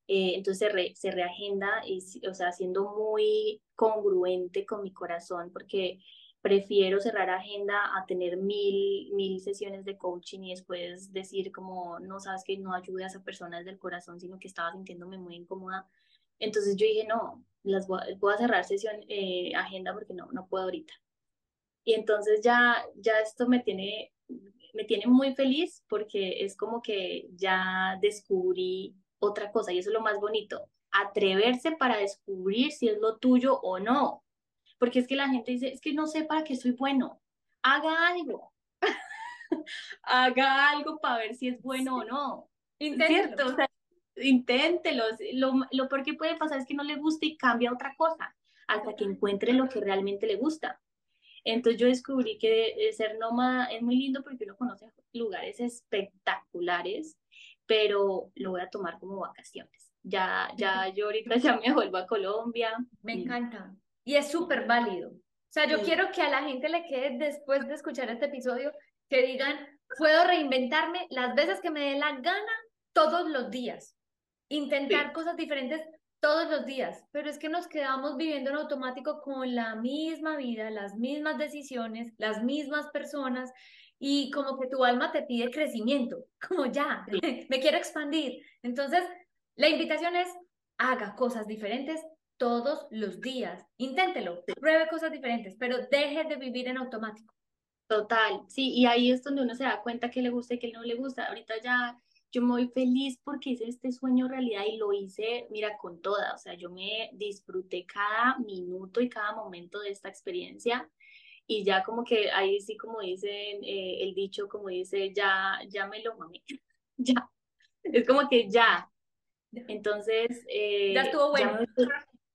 Eh, entonces se, reagenda, y, o sea, siendo muy congruente con mi corazón, porque prefiero cerrar agenda a tener mil, mil sesiones de coaching y después decir como, no sabes que no ayude a esa persona desde corazón, sino que estaba sintiéndome muy incómoda. Entonces yo dije, no, las voy, a cerrar sesión, eh, agenda porque no, no puedo ahorita. Y entonces ya, ya esto me tiene, me tiene muy feliz porque es como que ya descubrí otra cosa y eso es lo más bonito, atreverse para descubrir si es lo tuyo o no. Porque es que la gente dice, es que no sé para qué soy bueno, haga algo, haga algo para ver si es bueno o no. ¿Cierto? O sea, inténtelo. Lo, lo peor que puede pasar es que no le guste y cambia otra cosa hasta que encuentre lo que realmente le gusta. Entonces yo descubrí que ser nómada es muy lindo porque uno conoce lugares espectaculares, pero lo voy a tomar como vacaciones. Ya, ya yo ahorita ya me vuelvo a Colombia. Me encanta. Y es súper válido. O sea, yo quiero que a la gente le quede después de escuchar este episodio, que digan, puedo reinventarme las veces que me dé la gana todos los días intentar cosas diferentes todos los días, pero es que nos quedamos viviendo en automático con la misma vida, las mismas decisiones, las mismas personas y como que tu alma te pide crecimiento, como ya, me quiero expandir. Entonces, la invitación es, haga cosas diferentes todos los días, inténtelo, pruebe cosas diferentes, pero deje de vivir en automático. Total, sí, y ahí es donde uno se da cuenta que le gusta y que no le gusta. Ahorita ya yo me voy feliz porque hice este sueño realidad y lo hice, mira, con toda, o sea, yo me disfruté cada minuto y cada momento de esta experiencia y ya como que ahí sí como dicen eh, el dicho, como dice, ya, ya me lo mamé, ya, es como que ya. Entonces, eh, ya estuvo bueno.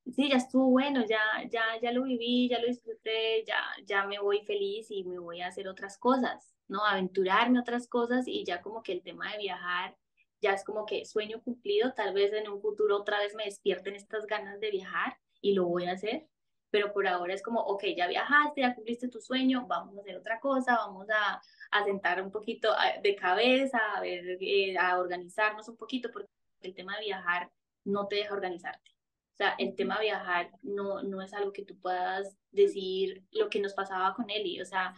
Sí, ya estuvo bueno, ya, ya, ya lo viví, ya lo disfruté, ya, ya me voy feliz y me voy a hacer otras cosas. ¿no? Aventurarme otras cosas y ya como que el tema de viajar ya es como que sueño cumplido, tal vez en un futuro otra vez me despierten estas ganas de viajar y lo voy a hacer, pero por ahora es como, ok, ya viajaste, ya cumpliste tu sueño, vamos a hacer otra cosa, vamos a, a sentar un poquito de cabeza, a ver, eh, a organizarnos un poquito, porque el tema de viajar no te deja organizarte. El tema viajar no, no es algo que tú puedas decir lo que nos pasaba con Eli. O sea,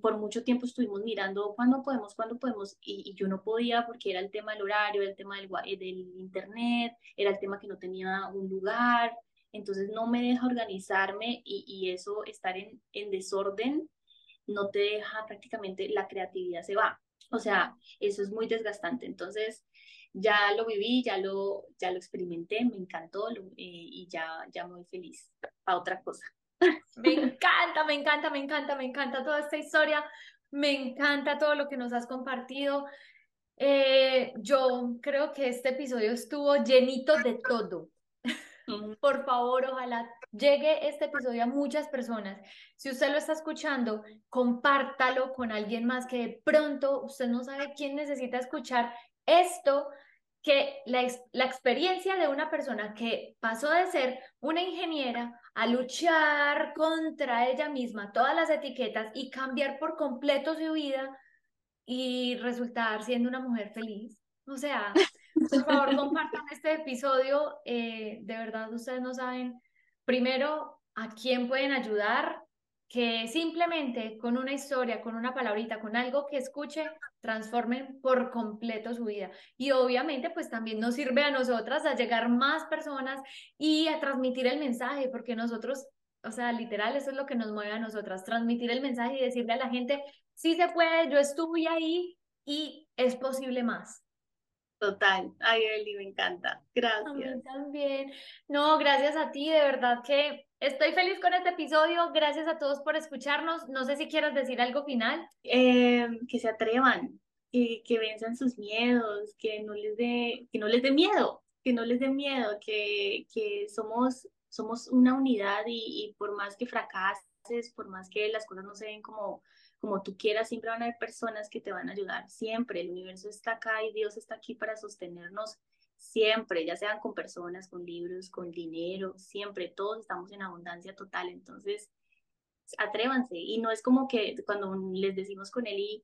por mucho tiempo estuvimos mirando cuándo podemos, cuándo podemos, y, yo no podía porque era el tema del horario, el tema del, eh, del internet, era el tema que no tenía un lugar. Entonces no me deja organizarme y, y eso, estar en, en desorden, no te deja prácticamente, la creatividad se va. O sea, eso es muy desgastante. Entonces, ya lo viví, ya lo, ya lo experimenté, me encantó eh, y ya, ya muy feliz a otra cosa. Me encanta, me encanta, me encanta, me encanta toda esta historia, me encanta todo lo que nos has compartido. Eh, yo creo que este episodio estuvo llenito de todo. Por favor, ojalá llegue este episodio a muchas personas. Si usted lo está escuchando, compártalo con alguien más que de pronto usted no sabe quién necesita escuchar esto que la, la, experiencia de una persona que pasó de ser una ingeniera a luchar contra ella misma, todas las etiquetas y cambiar por completo su vida y resultar siendo una mujer feliz. O sea, por favor, compartan este episodio. Eh, de verdad, ustedes no saben, primero, a quién pueden ayudar, que simplemente con una historia, con una palabrita, con algo que escuche, transformen por completo su vida. Y obviamente, pues también nos sirve a nosotras a llegar más personas y a transmitir el mensaje, porque nosotros, o sea, literal, eso es lo que nos mueve a nosotras, transmitir el mensaje y decirle a la gente, sí se puede, yo estuve ahí y es posible más. Total. Ay, Eli, me encanta. Gracias. A mí también. No, gracias a ti, de verdad que estoy feliz con este episodio. Gracias a todos por escucharnos. No sé si quieras decir algo final. Eh, que se atrevan, que, que venzan sus miedos, que no les dé, que no les dé miedo, que no les dé miedo, que, que somos, somos una unidad y, y por más que fracases, por más que las cosas no se ven como como tú quieras, siempre van a haber personas que te van a ayudar, siempre, el universo está acá y Dios está aquí para sostenernos siempre, ya sean con personas, con libros, con dinero, siempre, todos estamos en abundancia total, entonces atrévanse. Y no es como que cuando les decimos con él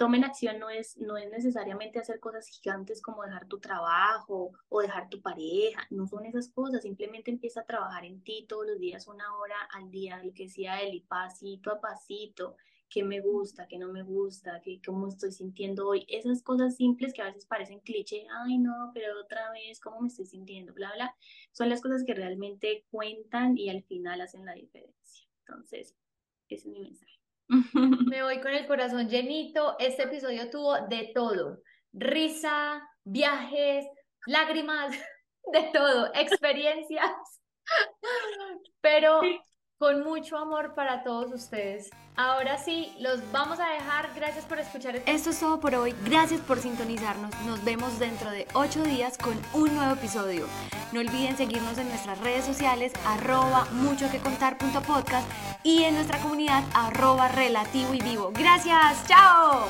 tomen acción no es, no es necesariamente hacer cosas gigantes como dejar tu trabajo o dejar tu pareja, no son esas cosas, simplemente empieza a trabajar en ti todos los días, una hora al día, lo que decía y pasito a pasito, qué me gusta, qué no me gusta, qué, cómo estoy sintiendo hoy, esas cosas simples que a veces parecen cliché, ay no, pero otra vez, cómo me estoy sintiendo, bla, bla, son las cosas que realmente cuentan y al final hacen la diferencia. Entonces, ese es mi mensaje. Me voy con el corazón llenito. Este episodio tuvo de todo. Risa, viajes, lágrimas, de todo, experiencias. Pero con mucho amor para todos ustedes. Ahora sí, los vamos a dejar. Gracias por escuchar. Este Esto es todo por hoy. Gracias por sintonizarnos. Nos vemos dentro de ocho días con un nuevo episodio. No olviden seguirnos en nuestras redes sociales arroba mucho que contar y en nuestra comunidad arroba relativo y vivo. Gracias. Chao.